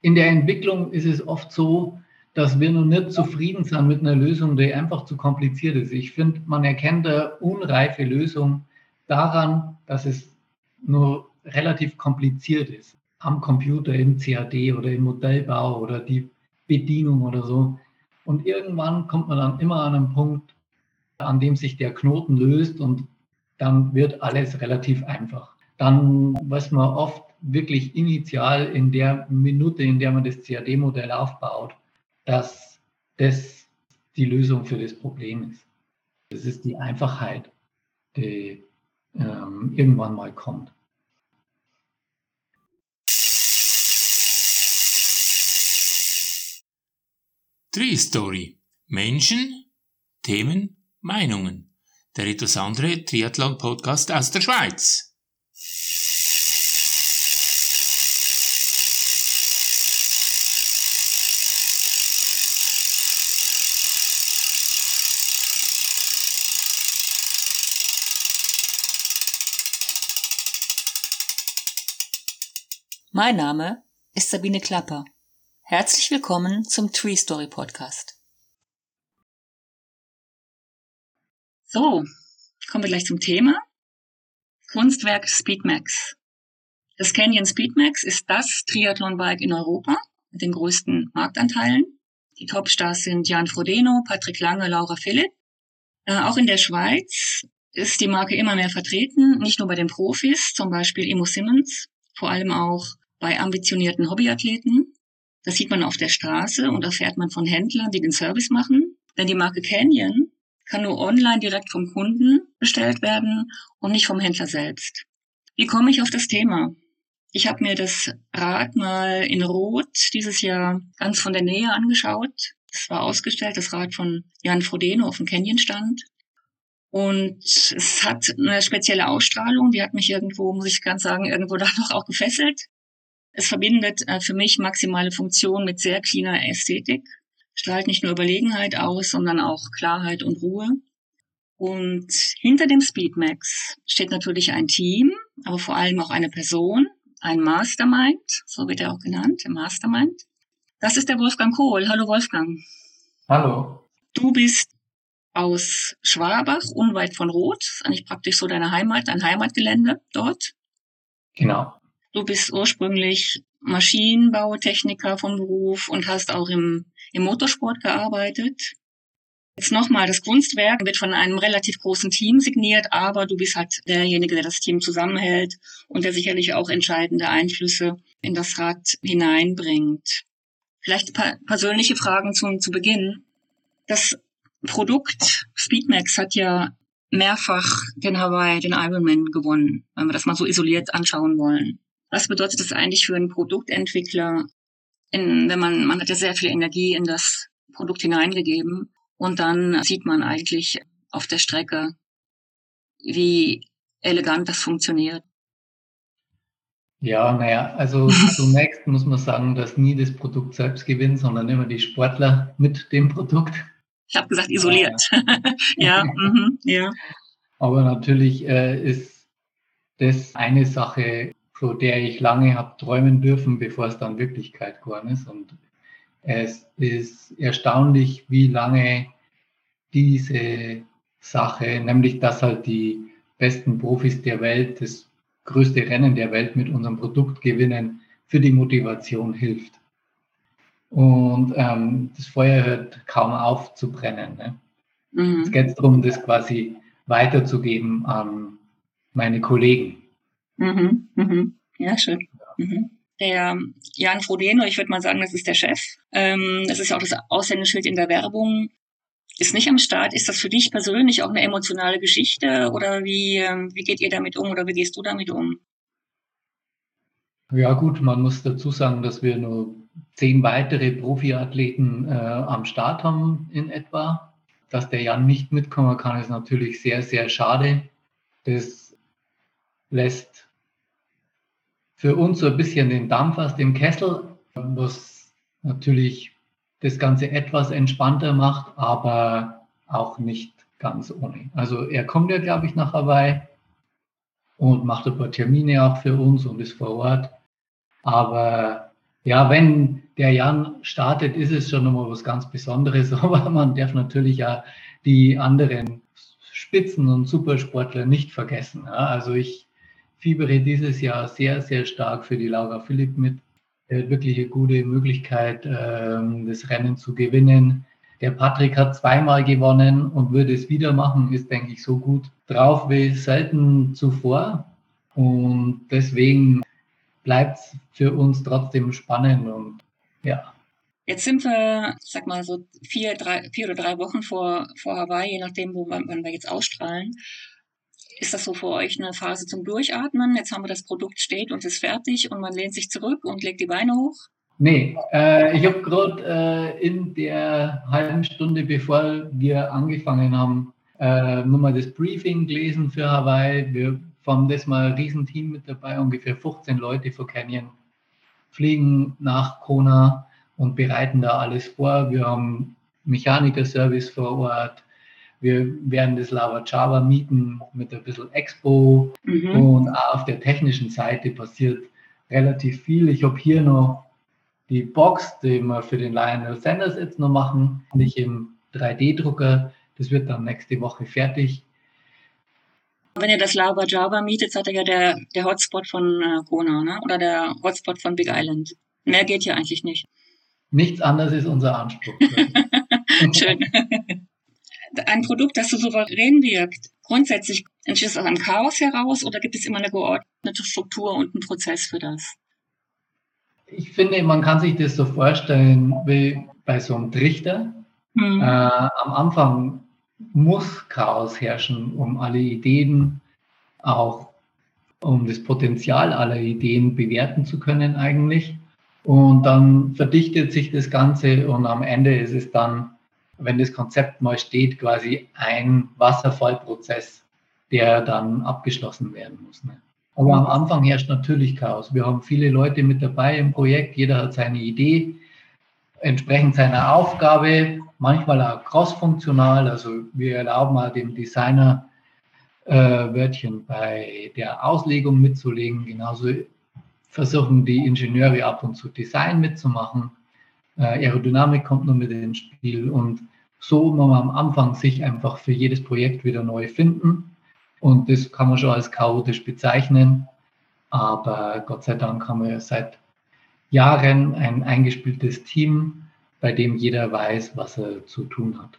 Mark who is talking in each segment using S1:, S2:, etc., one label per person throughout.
S1: in der Entwicklung ist es oft so, dass wir noch nicht zufrieden sind mit einer Lösung, die einfach zu kompliziert ist. Ich finde, man erkennt eine unreife Lösung daran, dass es nur relativ kompliziert ist. Am Computer, im CAD oder im Modellbau oder die Bedienung oder so. Und irgendwann kommt man dann immer an einen Punkt, an dem sich der Knoten löst und dann wird alles relativ einfach. Dann weiß man oft wirklich initial in der Minute, in der man das CAD-Modell aufbaut, dass das die Lösung für das Problem ist. Das ist die Einfachheit, die ähm, irgendwann mal kommt.
S2: Tree Story. Menschen, Themen, Meinungen. Der etwas andere Triathlon-Podcast aus der Schweiz.
S3: Mein Name ist Sabine Klapper. Herzlich willkommen zum Tree Story Podcast. So, kommen wir gleich zum Thema. Kunstwerk Speedmax. Das Canyon Speedmax ist das Triathlon-Bike in Europa mit den größten Marktanteilen. Die Topstars sind Jan Frodeno, Patrick Lange, Laura Philipp. Äh, auch in der Schweiz ist die Marke immer mehr vertreten, nicht nur bei den Profis, zum Beispiel Emo Simmons, vor allem auch bei ambitionierten Hobbyathleten. Das sieht man auf der Straße und erfährt man von Händlern, die den Service machen. Denn die Marke Canyon kann nur online direkt vom Kunden bestellt werden und nicht vom Händler selbst. Wie komme ich auf das Thema? Ich habe mir das Rad mal in Rot dieses Jahr ganz von der Nähe angeschaut. Es war ausgestellt, das Rad von Jan Frodeno auf dem Canyon stand. Und es hat eine spezielle Ausstrahlung, die hat mich irgendwo, muss ich ganz sagen, irgendwo da noch auch gefesselt. Es verbindet äh, für mich maximale Funktion mit sehr cleaner Ästhetik, strahlt nicht nur Überlegenheit aus, sondern auch Klarheit und Ruhe. Und hinter dem Speedmax steht natürlich ein Team, aber vor allem auch eine Person, ein Mastermind, so wird er auch genannt, der Mastermind. Das ist der Wolfgang Kohl. Hallo Wolfgang.
S1: Hallo.
S3: Du bist aus Schwabach, unweit von Roth, eigentlich praktisch so deine Heimat, dein Heimatgelände dort.
S1: Genau.
S3: Du bist ursprünglich Maschinenbautechniker vom Beruf und hast auch im, im Motorsport gearbeitet. Jetzt nochmal, das Kunstwerk wird von einem relativ großen Team signiert, aber du bist halt derjenige, der das Team zusammenhält und der sicherlich auch entscheidende Einflüsse in das Rad hineinbringt. Vielleicht ein paar persönliche Fragen zum, zu Beginn. Das Produkt Speedmax hat ja mehrfach den Hawaii, den Ironman gewonnen, wenn wir das mal so isoliert anschauen wollen. Was bedeutet das eigentlich für einen Produktentwickler, in, wenn man, man hat ja sehr viel Energie in das Produkt hineingegeben und dann sieht man eigentlich auf der Strecke, wie elegant das funktioniert.
S1: Ja, naja, also zunächst muss man sagen, dass nie das Produkt selbst gewinnt, sondern immer die Sportler mit dem Produkt.
S3: Ich habe gesagt, isoliert. ja, mhm, ja.
S1: Aber natürlich äh, ist das eine Sache, von der ich lange habe träumen dürfen, bevor es dann Wirklichkeit geworden ist. Und es ist erstaunlich, wie lange diese Sache, nämlich dass halt die besten Profis der Welt das größte Rennen der Welt mit unserem Produkt gewinnen, für die Motivation hilft. Und ähm, das Feuer hört kaum auf zu brennen. Ne? Mhm. Es geht darum, das quasi weiterzugeben an meine Kollegen.
S3: Mhm, mhm. Ja, schön. Mhm. Der Jan Frodeno, ich würde mal sagen, das ist der Chef. Ähm, das ist ja auch das Aushängeschild in der Werbung. Ist nicht am Start. Ist das für dich persönlich auch eine emotionale Geschichte oder wie, ähm, wie geht ihr damit um oder wie gehst du damit um?
S1: Ja gut, man muss dazu sagen, dass wir nur zehn weitere Profiathleten äh, am Start haben in etwa. Dass der Jan nicht mitkommen kann, ist natürlich sehr, sehr schade. Das lässt für uns so ein bisschen den Dampf aus dem Kessel, was natürlich das Ganze etwas entspannter macht, aber auch nicht ganz ohne. Also er kommt ja, glaube ich, nach Hawaii und macht ein paar Termine auch für uns und ist vor Ort. Aber ja, wenn der Jan startet, ist es schon nochmal was ganz Besonderes, aber man darf natürlich ja die anderen Spitzen- und Supersportler nicht vergessen. Also ich fiebere dieses Jahr sehr, sehr stark für die Laura Philipp mit. Er hat wirklich eine gute Möglichkeit, ähm, das Rennen zu gewinnen. Der Patrick hat zweimal gewonnen und würde es wieder machen, ist, denke ich, so gut drauf wie selten zuvor. Und deswegen bleibt es für uns trotzdem spannend und ja.
S3: Jetzt sind wir, sag mal so vier, drei, vier oder drei Wochen vor, vor Hawaii, je nachdem, wo wann wir jetzt ausstrahlen. Ist das so für euch eine Phase zum Durchatmen? Jetzt haben wir das Produkt steht und ist fertig und man lehnt sich zurück und legt die Beine hoch?
S1: Nee, äh, ich habe gerade äh, in der halben Stunde, bevor wir angefangen haben, äh, nur mal das Briefing gelesen für Hawaii. Wir haben das mal ein Riesenteam mit dabei, ungefähr 15 Leute von Canyon, fliegen nach Kona und bereiten da alles vor. Wir haben Mechaniker-Service vor Ort. Wir werden das Lava Java mieten mit ein bisschen Expo mhm. und auch auf der technischen Seite passiert relativ viel. Ich habe hier noch die Box, die wir für den Lionel Sanders jetzt noch machen, nicht im 3D-Drucker. Das wird dann nächste Woche fertig.
S3: Wenn ihr das Lava Java mietet, seid ihr ja der, der Hotspot von äh, Kona, ne? oder der Hotspot von Big Island. Mehr geht ja eigentlich nicht.
S1: Nichts anderes ist unser Anspruch.
S3: Schön. Ein Produkt, das so souverän wirkt, grundsätzlich entsteht es aus einem Chaos heraus oder gibt es immer eine geordnete Struktur und einen Prozess für das?
S1: Ich finde, man kann sich das so vorstellen wie bei so einem Trichter. Mhm. Äh, am Anfang muss Chaos herrschen, um alle Ideen, auch um das Potenzial aller Ideen bewerten zu können eigentlich. Und dann verdichtet sich das Ganze und am Ende ist es dann, wenn das Konzept mal steht, quasi ein Wasserfallprozess, der dann abgeschlossen werden muss. Ne? Aber am Anfang herrscht natürlich Chaos. Wir haben viele Leute mit dabei im Projekt, jeder hat seine Idee, entsprechend seiner Aufgabe, manchmal auch cross-funktional. Also wir erlauben auch dem Designer äh, Wörtchen bei der Auslegung mitzulegen. Genauso versuchen die Ingenieure ab und zu Design mitzumachen. Äh, Aerodynamik kommt nur mit ins Spiel und so muss man am Anfang sich einfach für jedes Projekt wieder neu finden und das kann man schon als chaotisch bezeichnen. Aber Gott sei Dank haben wir seit Jahren ein eingespieltes Team, bei dem jeder weiß, was er zu tun hat.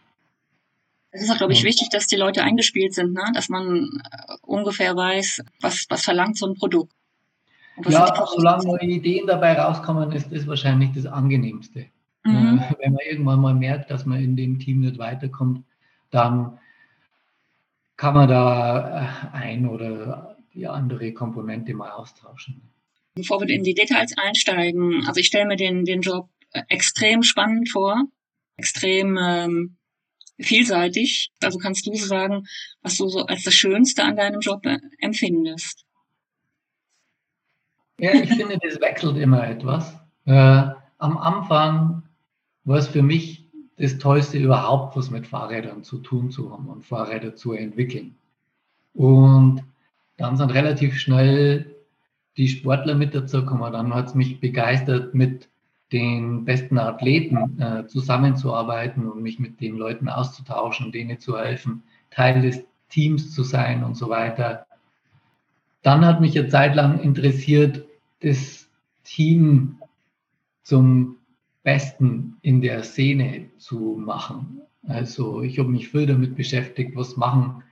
S3: Es ist auch, glaube ich, wichtig, dass die Leute eingespielt sind, ne? dass man äh, ungefähr weiß, was, was verlangt so ein Produkt.
S1: Ja, solange neue Ideen dabei rauskommen, ist das wahrscheinlich das Angenehmste. Mhm. Äh, wenn man irgendwann mal merkt, dass man in dem Team nicht weiterkommt, dann kann man da äh, ein oder die andere Komponente mal austauschen.
S3: Bevor wir in die Details einsteigen, also ich stelle mir den, den Job äh, extrem spannend vor, extrem ähm, vielseitig. Also kannst du sagen, was du so als das Schönste an deinem Job empfindest?
S1: Ja, ich finde, das wechselt immer etwas. Äh, am Anfang war es für mich das Tollste überhaupt, was mit Fahrrädern zu tun zu haben und Fahrräder zu entwickeln. Und dann sind relativ schnell die Sportler mit dazu gekommen. Dann hat es mich begeistert, mit den besten Athleten äh, zusammenzuarbeiten und mich mit den Leuten auszutauschen, denen zu helfen, Teil des Teams zu sein und so weiter. Dann hat mich eine Zeit lang interessiert, das Team zum Besten in der Szene zu machen. Also ich habe mich viel damit beschäftigt, was machen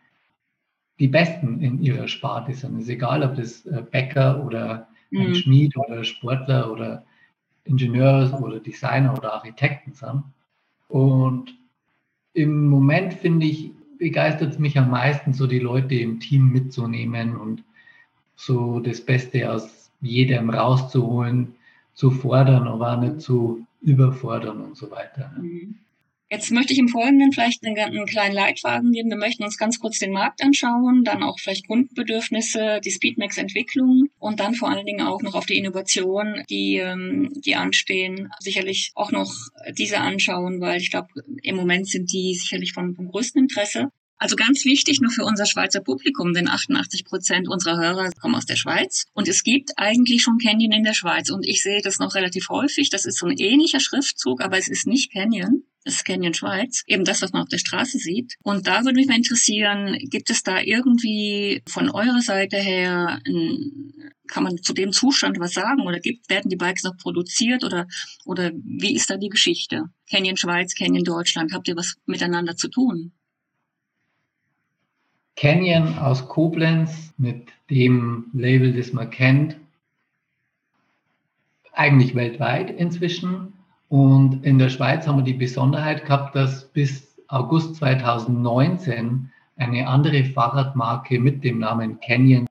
S1: die Besten in ihrer Sparte sind. Es ist egal, ob das äh, Bäcker oder ein mhm. Schmied oder Sportler oder Ingenieur oder Designer oder Architekten sind. Und im Moment finde ich, begeistert es mich am meisten, so die Leute im Team mitzunehmen und so das Beste aus jedem rauszuholen, zu fordern, aber nicht zu überfordern und so weiter.
S3: Mhm. Jetzt möchte ich im Folgenden vielleicht einen, einen, kleinen Leitfaden geben. Wir möchten uns ganz kurz den Markt anschauen, dann auch vielleicht Kundenbedürfnisse, die Speedmax-Entwicklung und dann vor allen Dingen auch noch auf die Innovation, die, ähm, die anstehen, sicherlich auch noch diese anschauen, weil ich glaube, im Moment sind die sicherlich von, vom größten Interesse. Also ganz wichtig nur für unser Schweizer Publikum, denn 88 Prozent unserer Hörer kommen aus der Schweiz. Und es gibt eigentlich schon Canyon in der Schweiz. Und ich sehe das noch relativ häufig. Das ist so ein ähnlicher Schriftzug, aber es ist nicht Canyon. Das ist Canyon Schweiz. Eben das, was man auf der Straße sieht. Und da würde mich mal interessieren, gibt es da irgendwie von eurer Seite her kann man zu dem Zustand was sagen oder gibt, werden die Bikes noch produziert oder, oder wie ist da die Geschichte? Canyon Schweiz, Canyon Deutschland, habt ihr was miteinander zu tun?
S1: Canyon aus Koblenz mit dem Label, das man kennt, eigentlich weltweit inzwischen. Und in der Schweiz haben wir die Besonderheit gehabt, dass bis August 2019 eine andere Fahrradmarke mit dem Namen Canyon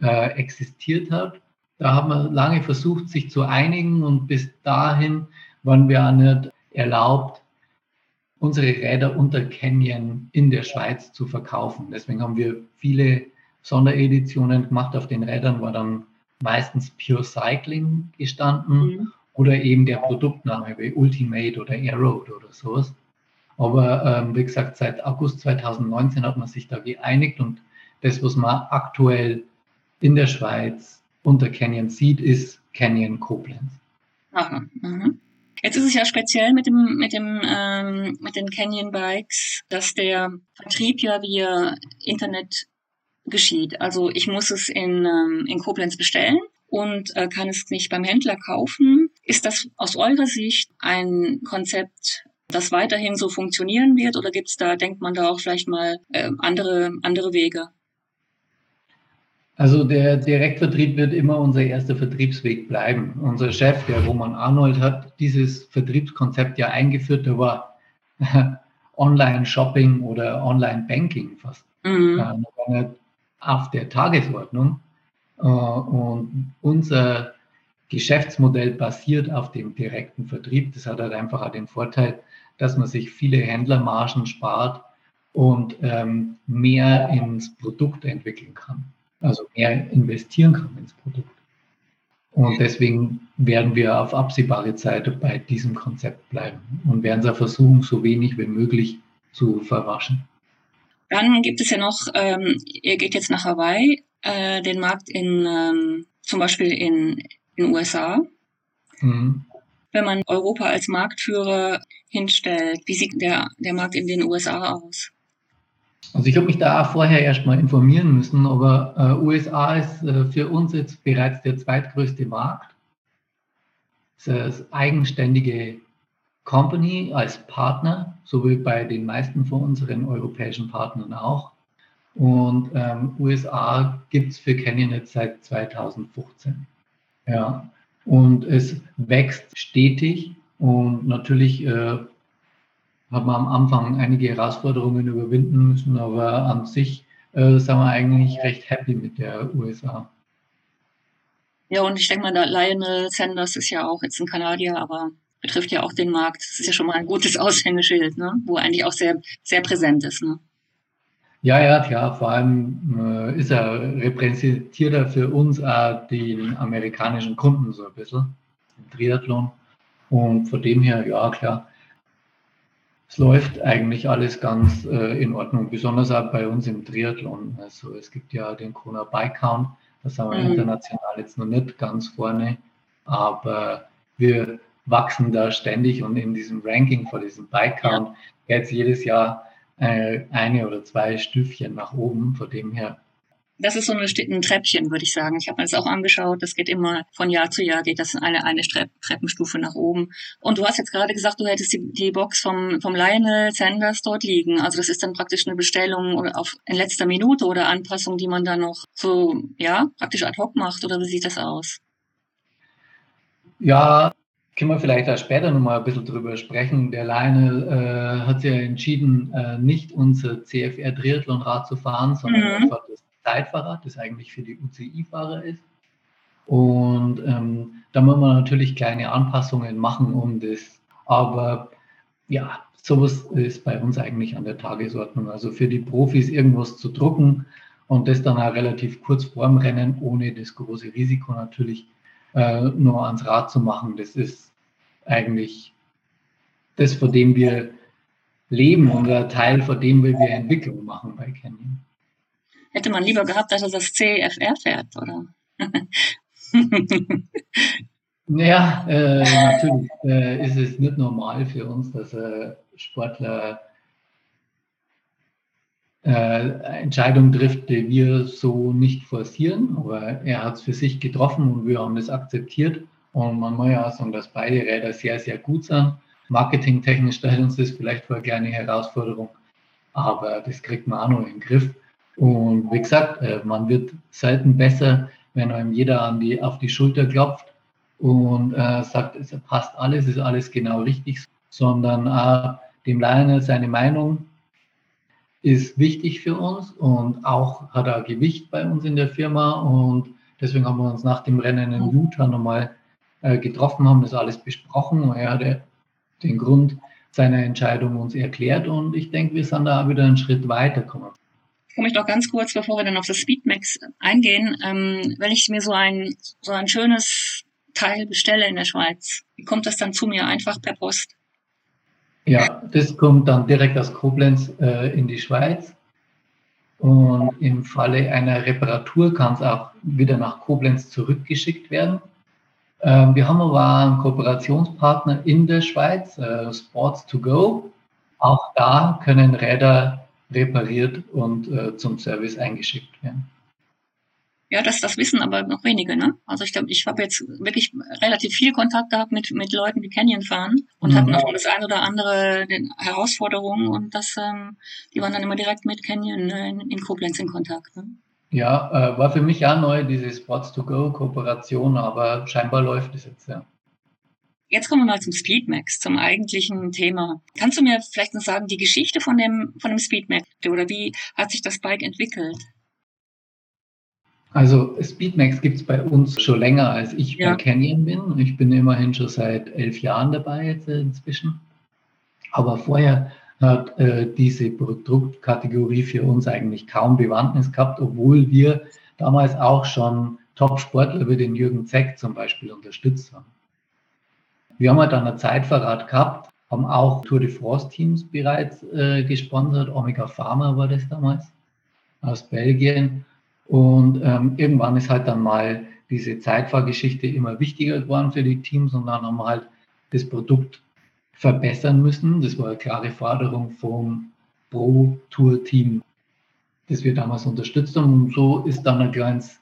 S1: äh, existiert hat. Da haben wir lange versucht, sich zu einigen und bis dahin waren wir auch nicht erlaubt, unsere Räder unter Canyon in der Schweiz zu verkaufen. Deswegen haben wir viele Sondereditionen gemacht. Auf den Rädern war dann meistens Pure Cycling gestanden mhm. oder eben der Produktname wie Ultimate oder Aeroad oder sowas. Aber ähm, wie gesagt, seit August 2019 hat man sich da geeinigt und das, was man aktuell in der Schweiz unter Canyon sieht, ist Canyon Koblenz.
S3: Aha. Mhm. Jetzt ist es ja speziell mit dem mit dem ähm, mit den Canyon Bikes, dass der Vertrieb ja via Internet geschieht. Also ich muss es in ähm, in Koblenz bestellen und äh, kann es nicht beim Händler kaufen. Ist das aus eurer Sicht ein Konzept, das weiterhin so funktionieren wird oder gibt es da, denkt man da auch vielleicht mal äh, andere andere Wege?
S1: Also der Direktvertrieb wird immer unser erster Vertriebsweg bleiben. Unser Chef, der Roman Arnold, hat dieses Vertriebskonzept ja eingeführt. Da war Online-Shopping oder Online-Banking fast mhm. auf der Tagesordnung. Äh, und unser Geschäftsmodell basiert auf dem direkten Vertrieb. Das hat halt einfach auch den Vorteil, dass man sich viele Händlermargen spart und ähm, mehr ins Produkt entwickeln kann also mehr investieren kann ins Produkt. Und deswegen werden wir auf absehbare Zeit bei diesem Konzept bleiben und werden es versuchen, so wenig wie möglich zu verwaschen.
S3: Dann gibt es ja noch, ähm, ihr geht jetzt nach Hawaii, äh, den Markt in ähm, zum Beispiel in den USA. Mhm. Wenn man Europa als Marktführer hinstellt, wie sieht der, der Markt in den USA aus?
S1: Also ich habe mich da auch vorher erstmal informieren müssen, aber äh, USA ist äh, für uns jetzt bereits der zweitgrößte Markt. Es ist eine eigenständige Company als Partner, so wie bei den meisten von unseren europäischen Partnern auch. Und ähm, USA gibt es für Canyon jetzt seit 2015. Ja. Und es wächst stetig und natürlich äh, hat man am Anfang einige Herausforderungen überwinden müssen, aber an sich äh, sind wir eigentlich recht happy mit der USA.
S3: Ja, und ich denke mal, Lionel Sanders ist ja auch jetzt ein Kanadier, aber betrifft ja auch den Markt. Das ist ja schon mal ein gutes Aushängeschild, ne? wo eigentlich auch sehr, sehr präsent ist. Ne?
S1: Ja, ja, klar. Vor allem äh, ist er, repräsentiert er für uns auch den amerikanischen Kunden so ein bisschen, im Triathlon. Und von dem her, ja, klar, es läuft eigentlich alles ganz äh, in Ordnung, besonders auch bei uns im Triathlon. Also es gibt ja den Kona Bike Count, da sind wir mhm. international jetzt noch nicht ganz vorne, aber wir wachsen da ständig und in diesem Ranking vor diesem Bike Count ja. geht jedes Jahr äh, eine oder zwei Stüfchen nach oben. Von dem her
S3: das ist so eine, ein Treppchen, würde ich sagen. Ich habe mir das auch angeschaut. Das geht immer von Jahr zu Jahr, geht das eine, eine Treppenstufe nach oben. Und du hast jetzt gerade gesagt, du hättest die, die Box vom, vom Lionel Sanders dort liegen. Also das ist dann praktisch eine Bestellung oder auf in letzter Minute oder Anpassung, die man dann noch so, ja, praktisch ad hoc macht. Oder wie sieht das aus?
S1: Ja, können wir vielleicht auch später nochmal ein bisschen drüber sprechen. Der Lionel äh, hat sich ja entschieden, äh, nicht unser CFR Triathlon-Rad zu fahren, sondern mhm. einfach das Zeitfahrrad, das eigentlich für die UCI-Fahrer ist. Und ähm, da muss man natürlich kleine Anpassungen machen, um das. Aber ja, sowas ist bei uns eigentlich an der Tagesordnung. Also für die Profis irgendwas zu drucken und das dann auch relativ kurz vorm Rennen, ohne das große Risiko natürlich äh, nur ans Rad zu machen, das ist eigentlich das, vor dem wir leben und ein Teil von dem, wir Entwicklung machen bei Canyon.
S3: Hätte man lieber gehabt, dass er das CFR fährt, oder?
S1: ja, äh, natürlich äh, ist es nicht normal für uns, dass äh, Sportler Entscheidungen trifft, die wir so nicht forcieren, aber er hat es für sich getroffen und wir haben das akzeptiert. Und man muss ja auch sagen, dass beide Räder sehr, sehr gut sind. Marketingtechnisch stellt uns das vielleicht vor eine kleine Herausforderung, aber das kriegt man auch noch in den Griff. Und wie gesagt, äh, man wird selten besser, wenn einem jeder an die, auf die Schulter klopft und äh, sagt, es passt alles, ist alles genau richtig, sondern äh, dem Lionel seine Meinung ist wichtig für uns und auch hat er Gewicht bei uns in der Firma und deswegen haben wir uns nach dem Rennen in Utah nochmal äh, getroffen, haben das alles besprochen und er hat den Grund seiner Entscheidung uns erklärt und ich denke, wir sind da wieder einen Schritt weitergekommen.
S3: Komme ich noch ganz kurz, bevor wir dann auf das Speedmax eingehen, ähm, wenn ich mir so ein, so ein schönes Teil bestelle in der Schweiz, wie kommt das dann zu mir einfach per Post?
S1: Ja, das kommt dann direkt aus Koblenz äh, in die Schweiz. Und im Falle einer Reparatur kann es auch wieder nach Koblenz zurückgeschickt werden. Ähm, wir haben aber einen Kooperationspartner in der Schweiz, äh, Sports 2 Go. Auch da können Räder repariert und äh, zum Service eingeschickt werden.
S3: Ja, das, das wissen aber noch wenige, ne? Also ich glaube, ich habe jetzt wirklich relativ viel Kontakt gehabt mit, mit Leuten, die Canyon fahren und mhm. hatten auch das ein oder andere Herausforderungen und das, ähm, die waren dann immer direkt mit Canyon äh, in, in Koblenz in Kontakt. Ne?
S1: Ja, äh, war für mich auch neu, diese Sports-to-Go-Kooperation, aber scheinbar läuft es jetzt, ja.
S3: Jetzt kommen wir mal zum Speedmax, zum eigentlichen Thema. Kannst du mir vielleicht noch sagen, die Geschichte von dem, von dem Speedmax oder wie hat sich das Bike entwickelt?
S1: Also Speedmax gibt es bei uns schon länger, als ich ja. bei Canyon bin. Ich bin immerhin schon seit elf Jahren dabei jetzt inzwischen. Aber vorher hat äh, diese Produktkategorie für uns eigentlich kaum Bewandtnis gehabt, obwohl wir damals auch schon Top-Sportler wie den Jürgen Zeck zum Beispiel unterstützt haben. Wir haben halt dann ein Zeitverrat gehabt, haben auch Tour de France-Teams bereits äh, gesponsert. Omega Pharma war das damals aus Belgien. Und ähm, irgendwann ist halt dann mal diese Zeitfahrgeschichte immer wichtiger geworden für die Teams und dann haben wir halt das Produkt verbessern müssen. Das war eine klare Forderung vom Pro-Tour-Team, das wir damals unterstützt haben. Und so ist dann ein kleines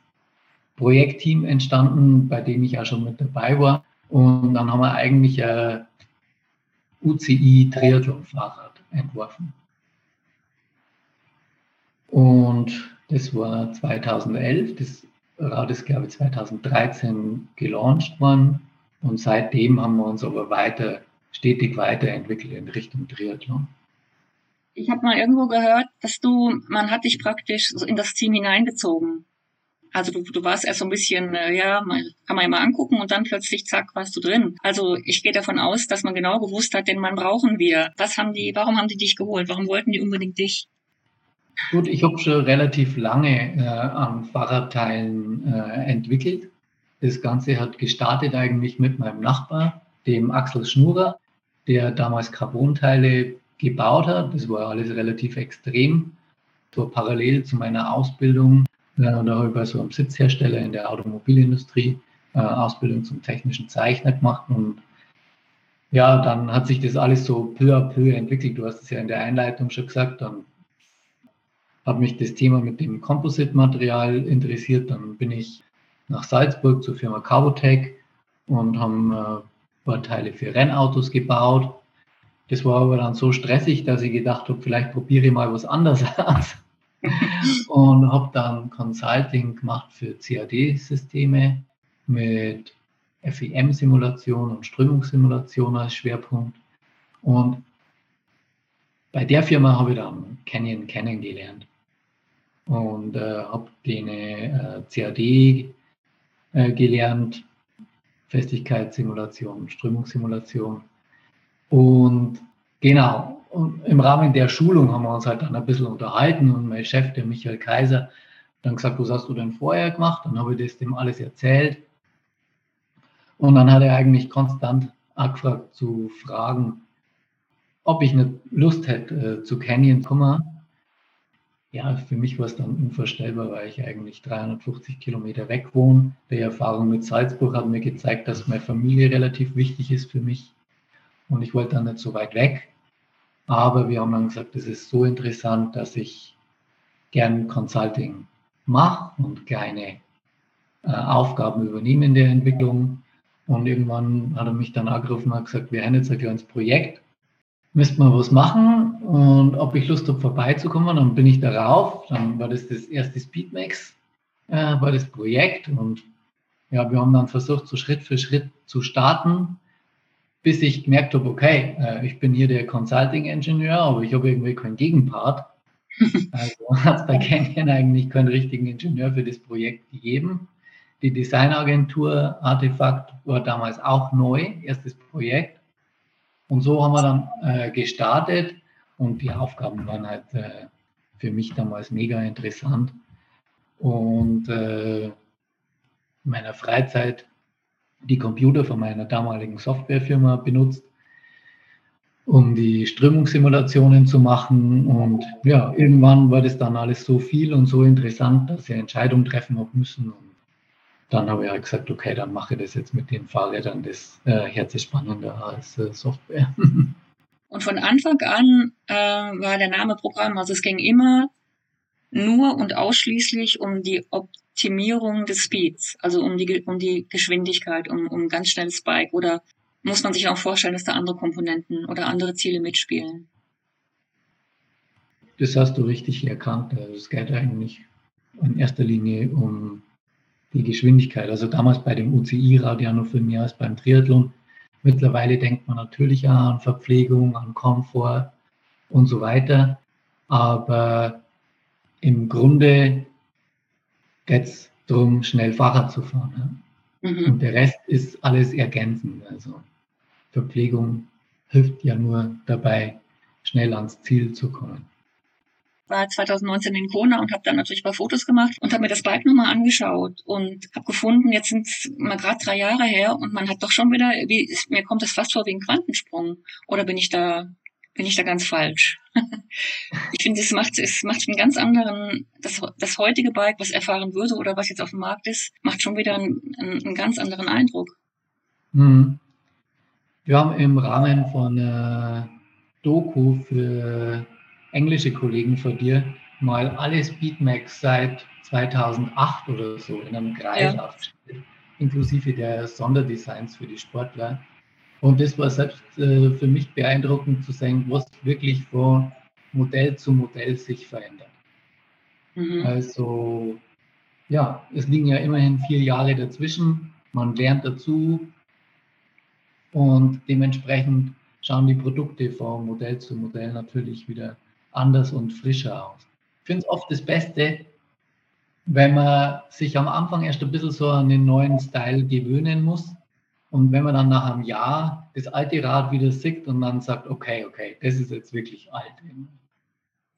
S1: Projektteam entstanden, bei dem ich auch schon mit dabei war. Und dann haben wir eigentlich ein UCI-Triathlon-Fahrrad entworfen. Und das war 2011. Das Rad ist, glaube ich, 2013 gelauncht worden. Und seitdem haben wir uns aber weiter, stetig weiterentwickelt in Richtung Triathlon.
S3: Ich habe mal irgendwo gehört, dass du, man hat dich praktisch in das Team hineingezogen. Also du, du warst erst so ein bisschen, äh, ja, kann man ja mal angucken und dann plötzlich, zack, warst du drin. Also ich gehe davon aus, dass man genau gewusst hat, den Mann brauchen wir. Was haben die, warum haben die dich geholt? Warum wollten die unbedingt dich?
S1: Gut, ich habe schon relativ lange äh, an Fahrradteilen äh, entwickelt. Das Ganze hat gestartet eigentlich mit meinem Nachbar, dem Axel Schnurer, der damals Carbonteile gebaut hat. Das war alles relativ extrem. So parallel zu meiner Ausbildung, da habe ich bei so einem Sitzhersteller in der Automobilindustrie äh, Ausbildung zum technischen Zeichner gemacht und ja, dann hat sich das alles so peu à peu entwickelt. Du hast es ja in der Einleitung schon gesagt. Dann habe mich das Thema mit dem Composite-Material interessiert. Dann bin ich nach Salzburg zur Firma Carbotech und haben äh, ein paar Teile für Rennautos gebaut. Das war aber dann so stressig, dass ich gedacht habe, vielleicht probiere ich mal was anderes aus. Und habe dann Consulting gemacht für CAD-Systeme mit FEM-Simulation und Strömungssimulation als Schwerpunkt. Und bei der Firma habe ich dann Canyon kennengelernt und äh, habe den äh, CAD äh, gelernt, Festigkeitssimulation, Strömungssimulation. Und genau, im Rahmen der Schulung haben wir uns halt dann ein bisschen unterhalten und mein Chef, der Michael Kaiser, dann gesagt, was hast du denn vorher gemacht? Dann habe ich das dem alles erzählt. Und dann hat er eigentlich konstant angefragt zu fragen, ob ich eine Lust hätte, äh, zu Canyon zu kommen. Ja, für mich war es dann unvorstellbar, weil ich eigentlich 350 Kilometer weg wohne. Die Erfahrung mit Salzburg hat mir gezeigt, dass meine Familie relativ wichtig ist für mich. Und ich wollte dann nicht so weit weg. Aber wir haben dann gesagt, es ist so interessant, dass ich gern Consulting mache und kleine äh, Aufgaben übernehme in der Entwicklung. Und irgendwann hat er mich dann angerufen und gesagt, wir haben jetzt ein kleines Projekt müsste man was machen und ob ich Lust habe, vorbeizukommen. Dann bin ich darauf. Dann war das das erste Speedmax, äh, war das Projekt. Und ja, wir haben dann versucht, so Schritt für Schritt zu starten, bis ich gemerkt habe, okay, äh, ich bin hier der Consulting-Ingenieur, aber ich habe irgendwie keinen Gegenpart. Also hat es bei Canyon eigentlich keinen richtigen Ingenieur für das Projekt gegeben. Die Designagentur Artefakt war damals auch neu, erstes Projekt. Und so haben wir dann äh, gestartet und die Aufgaben waren halt äh, für mich damals mega interessant. Und äh, in meiner Freizeit die Computer von meiner damaligen Softwarefirma benutzt, um die Strömungssimulationen zu machen. Und ja, irgendwann war das dann alles so viel und so interessant, dass ich Entscheidungen treffen habe müssen. Und dann habe ich halt gesagt, okay, dann mache ich das jetzt mit den Fahrrädern, das äh, hört sich spannender als äh, Software.
S3: Und von Anfang an äh, war der Name Programm, also es ging immer nur und ausschließlich um die Optimierung des Speeds, also um die, um die Geschwindigkeit, um, um ganz schnelles Bike oder muss man sich auch vorstellen, dass da andere Komponenten oder andere Ziele mitspielen?
S1: Das hast du richtig erkannt. Also es geht eigentlich in erster Linie um die Geschwindigkeit. Also damals bei dem UCI-Rad ja noch viel mehr als beim Triathlon. Mittlerweile denkt man natürlich auch an Verpflegung, an Komfort und so weiter. Aber im Grunde geht es darum, schnell Fahrrad zu fahren. Ja? Mhm. Und der Rest ist alles ergänzend. Also Verpflegung hilft ja nur dabei, schnell ans Ziel zu kommen
S3: war 2019 in Kona und habe dann natürlich ein paar Fotos gemacht und habe mir das Bike nochmal angeschaut und habe gefunden, jetzt sind es mal gerade drei Jahre her und man hat doch schon wieder, wie, mir kommt das fast vor wie ein Quantensprung. Oder bin ich da, bin ich da ganz falsch? ich finde, es macht, es macht einen ganz anderen, das, das heutige Bike, was erfahren würde oder was jetzt auf dem Markt ist, macht schon wieder einen, einen, ganz anderen Eindruck.
S1: Hm. Wir haben im Rahmen von äh, Doku für englische Kollegen von dir mal alle Speedmax seit 2008 oder so in einem Kreis ja. aufgestellt, inklusive der Sonderdesigns für die Sportler. Und das war selbst äh, für mich beeindruckend zu sehen, was wirklich von Modell zu Modell sich verändert. Mhm. Also ja, es liegen ja immerhin vier Jahre dazwischen. Man lernt dazu und dementsprechend schauen die Produkte von Modell zu Modell natürlich wieder anders und frischer aus. Ich finde es oft das Beste, wenn man sich am Anfang erst ein bisschen so an den neuen Style gewöhnen muss. Und wenn man dann nach einem Jahr das alte Rad wieder sieht und dann sagt, okay, okay, das ist jetzt wirklich alt.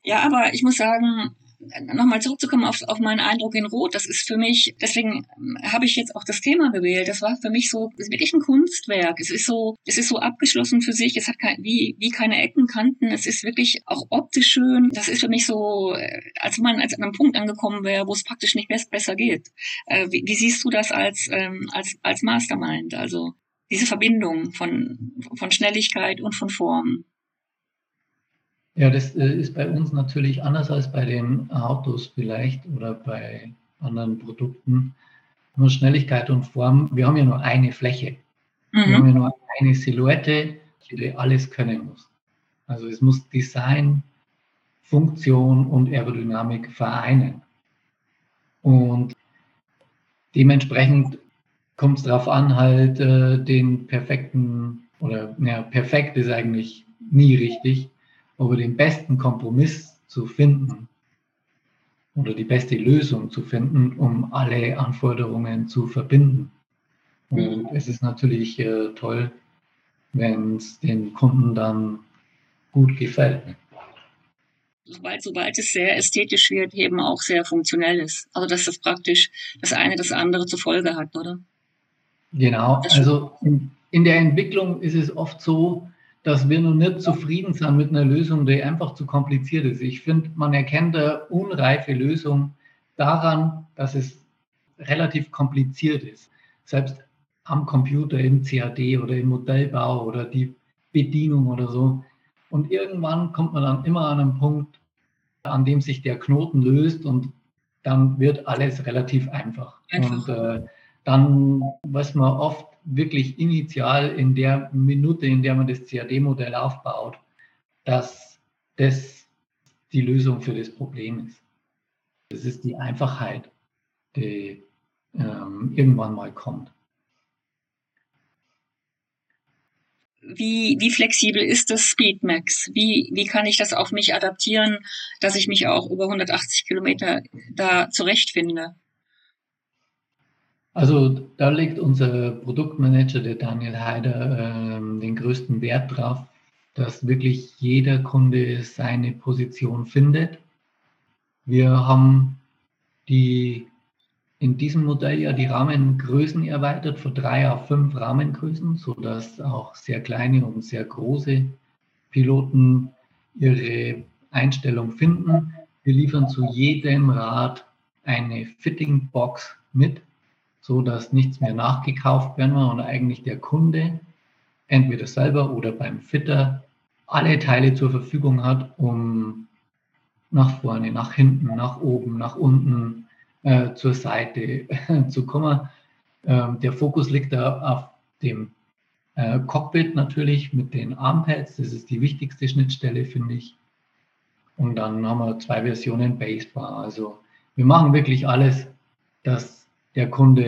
S3: Ja, aber ich muss sagen, nochmal zurückzukommen auf, auf meinen Eindruck in Rot, das ist für mich, deswegen habe ich jetzt auch das Thema gewählt. Das war für mich so, ist wirklich ein Kunstwerk. Es ist so, es ist so abgeschlossen für sich. Es hat kein, wie, wie keine Ecken, Kanten. Es ist wirklich auch optisch schön. Das ist für mich so, äh, als man als an einem Punkt angekommen wäre, wo es praktisch nicht mehr besser geht. Äh, wie, wie siehst du das als, ähm, als, als Mastermind? Also diese Verbindung von, von Schnelligkeit und von Form.
S1: Ja, das äh, ist bei uns natürlich anders als bei den Autos vielleicht oder bei anderen Produkten. Nur Schnelligkeit und Form. Wir haben ja nur eine Fläche. Mhm. Wir haben ja nur eine Silhouette, die alles können muss. Also es muss Design, Funktion und Aerodynamik vereinen. Und dementsprechend kommt es darauf an, halt äh, den perfekten, oder ja, perfekt ist eigentlich nie richtig, aber den besten Kompromiss zu finden oder die beste Lösung zu finden, um alle Anforderungen zu verbinden. Und mhm. es ist natürlich äh, toll, wenn es den Kunden dann gut gefällt.
S3: Sobald, sobald es sehr ästhetisch wird, eben auch sehr funktionell ist. Also dass das praktisch das eine das andere zur Folge hat, oder?
S1: Genau. Also in, in der Entwicklung ist es oft so, dass wir noch nicht zufrieden sind mit einer Lösung, die einfach zu kompliziert ist. Ich finde, man erkennt eine unreife Lösung daran, dass es relativ kompliziert ist. Selbst am Computer, im CAD oder im Modellbau oder die Bedienung oder so. Und irgendwann kommt man dann immer an einen Punkt, an dem sich der Knoten löst und dann wird alles relativ einfach. einfach. Und äh, dann weiß man oft wirklich initial in der Minute, in der man das CAD-Modell aufbaut, dass das die Lösung für das Problem ist. Das ist die Einfachheit, die ähm, irgendwann mal kommt.
S3: Wie, wie flexibel ist das Speedmax? Wie, wie kann ich das auf mich adaptieren, dass ich mich auch über 180 Kilometer da zurechtfinde?
S1: Also da legt unser Produktmanager, der Daniel Heider, äh, den größten Wert drauf, dass wirklich jeder Kunde seine Position findet. Wir haben die in diesem Modell ja die Rahmengrößen erweitert von drei auf fünf Rahmengrößen, sodass auch sehr kleine und sehr große Piloten ihre Einstellung finden. Wir liefern zu jedem Rad eine Fitting Box mit, so dass nichts mehr nachgekauft werden muss und eigentlich der Kunde entweder selber oder beim Fitter alle Teile zur Verfügung hat, um nach vorne, nach hinten, nach oben, nach unten, äh, zur Seite zu kommen. Ähm, der Fokus liegt da auf dem äh, Cockpit natürlich mit den Armpads. Das ist die wichtigste Schnittstelle, finde ich. Und dann haben wir zwei Versionen Basebar. Also wir machen wirklich alles, dass der Kunde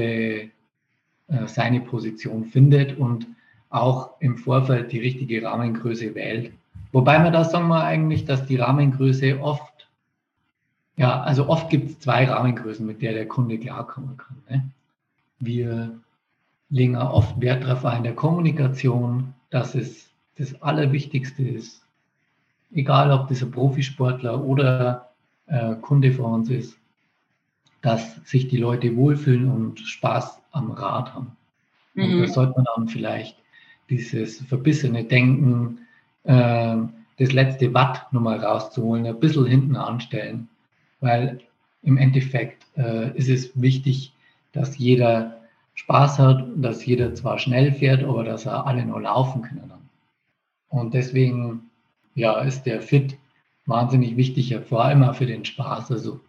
S1: äh, seine Position findet und auch im Vorfeld die richtige Rahmengröße wählt. Wobei wir da sagen wir eigentlich, dass die Rahmengröße oft ja, also oft gibt es zwei Rahmengrößen, mit der der Kunde klarkommen kann. Ne? Wir legen auch oft Wert darauf in der Kommunikation, dass es das Allerwichtigste ist, egal ob das ein Profisportler oder äh, Kunde von uns ist, dass sich die Leute wohlfühlen und Spaß am Rad haben. Mhm. Und da sollte man dann vielleicht dieses verbissene Denken, äh, das letzte Watt nochmal rauszuholen, ein bisschen hinten anstellen weil im Endeffekt äh, ist es wichtig, dass jeder Spaß hat, dass jeder zwar schnell fährt, aber dass er alle nur laufen können. Und deswegen ja, ist der Fit wahnsinnig wichtig, vor allem auch für den Spaß. Also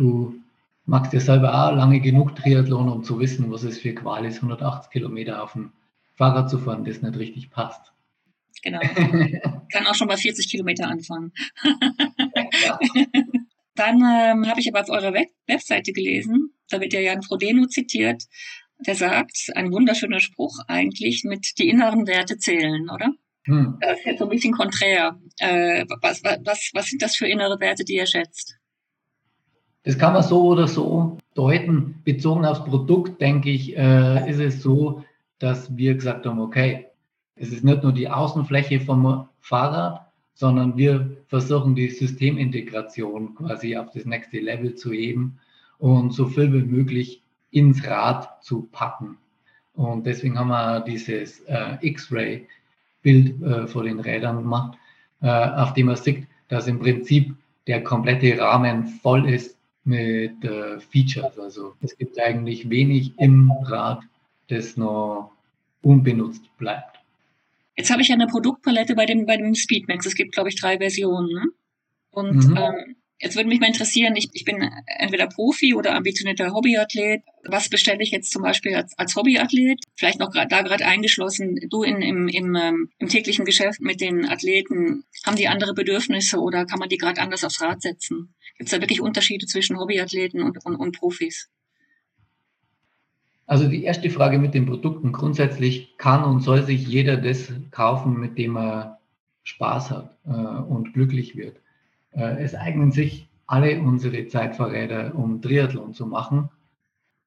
S1: du magst ja selber auch lange genug Triathlon, um zu wissen, was es für Qual ist, 180 Kilometer auf dem Fahrrad zu fahren, das nicht richtig passt.
S3: Genau. Kann auch schon bei 40 Kilometer anfangen. ja. Dann ähm, habe ich aber auf eurer Web Webseite gelesen, da wird ja Jan Frodeno zitiert, der sagt, ein wunderschöner Spruch eigentlich, mit die inneren Werte zählen, oder? Hm. Das ist jetzt so ein bisschen konträr. Äh, was, was, was sind das für innere Werte, die ihr schätzt?
S1: Das kann man so oder so deuten. Bezogen aufs Produkt, denke ich, äh, ist es so, dass wir gesagt haben, okay, es ist nicht nur die Außenfläche vom Fahrrad, sondern wir versuchen die Systemintegration quasi auf das nächste Level zu heben und so viel wie möglich ins Rad zu packen. Und deswegen haben wir dieses äh, X-Ray-Bild äh, vor den Rädern gemacht, äh, auf dem man sieht, dass im Prinzip der komplette Rahmen voll ist mit äh, Features. Also es gibt eigentlich wenig im Rad, das noch unbenutzt bleibt.
S3: Jetzt habe ich ja eine Produktpalette bei dem, bei dem Speedmax. Es gibt, glaube ich, drei Versionen. Ne? Und mhm. ähm, jetzt würde mich mal interessieren, ich, ich bin entweder Profi oder ambitionierter Hobbyathlet. Was bestelle ich jetzt zum Beispiel als, als Hobbyathlet? Vielleicht noch grad, da gerade eingeschlossen, du in, im, im, ähm, im täglichen Geschäft mit den Athleten, haben die andere Bedürfnisse oder kann man die gerade anders aufs Rad setzen? Gibt es da wirklich Unterschiede zwischen Hobbyathleten und, und, und Profis?
S1: Also die erste Frage mit den Produkten. Grundsätzlich kann und soll sich jeder das kaufen, mit dem er Spaß hat äh, und glücklich wird. Äh, es eignen sich alle unsere Zeitfahrräder, um Triathlon zu machen.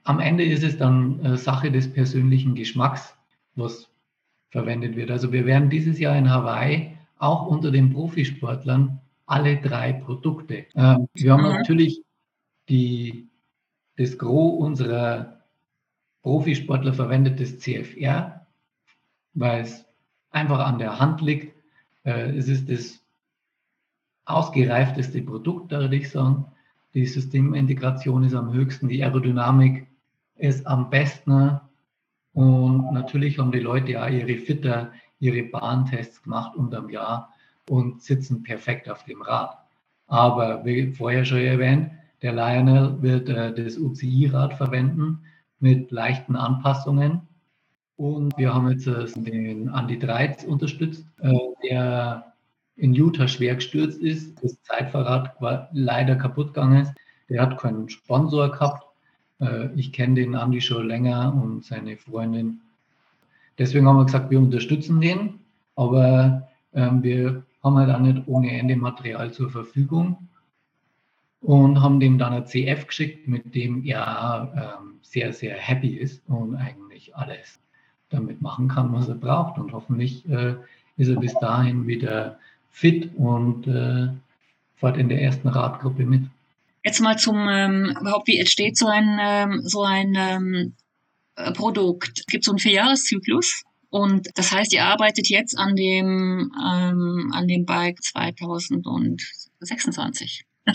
S1: Am Ende ist es dann äh, Sache des persönlichen Geschmacks, was verwendet wird. Also wir werden dieses Jahr in Hawaii auch unter den Profisportlern alle drei Produkte. Ähm, wir haben mhm. natürlich die, das Gros unserer Profisportler verwendet das CFR, weil es einfach an der Hand liegt. Äh, es ist das ausgereifteste Produkt, da würde ich sagen. Die Systemintegration ist am höchsten, die Aerodynamik ist am besten. Und natürlich haben die Leute auch ihre Fitter, ihre Bahntests gemacht unterm Jahr und sitzen perfekt auf dem Rad. Aber wie vorher schon erwähnt, der Lionel wird äh, das UCI-Rad verwenden mit leichten Anpassungen. Und wir haben jetzt äh, den Andy Dreiz unterstützt, äh, der in Utah schwer gestürzt ist. Das Zeitfahrrad leider kaputt gegangen. Ist. Der hat keinen Sponsor gehabt. Äh, ich kenne den Andy schon länger und seine Freundin. Deswegen haben wir gesagt, wir unterstützen den, aber ähm, wir haben halt auch nicht ohne Ende Material zur Verfügung und haben dem dann ein CF geschickt, mit dem er ähm, sehr, sehr happy ist und eigentlich alles damit machen kann, was er braucht. Und hoffentlich äh, ist er bis dahin wieder fit und äh, fährt in der ersten Radgruppe mit.
S3: Jetzt mal zum ähm, überhaupt, wie entsteht so ein, ähm, so ein ähm, äh, Produkt? Es gibt so einen Vierjahreszyklus und das heißt, ihr arbeitet jetzt an dem, ähm, an dem Bike 2026.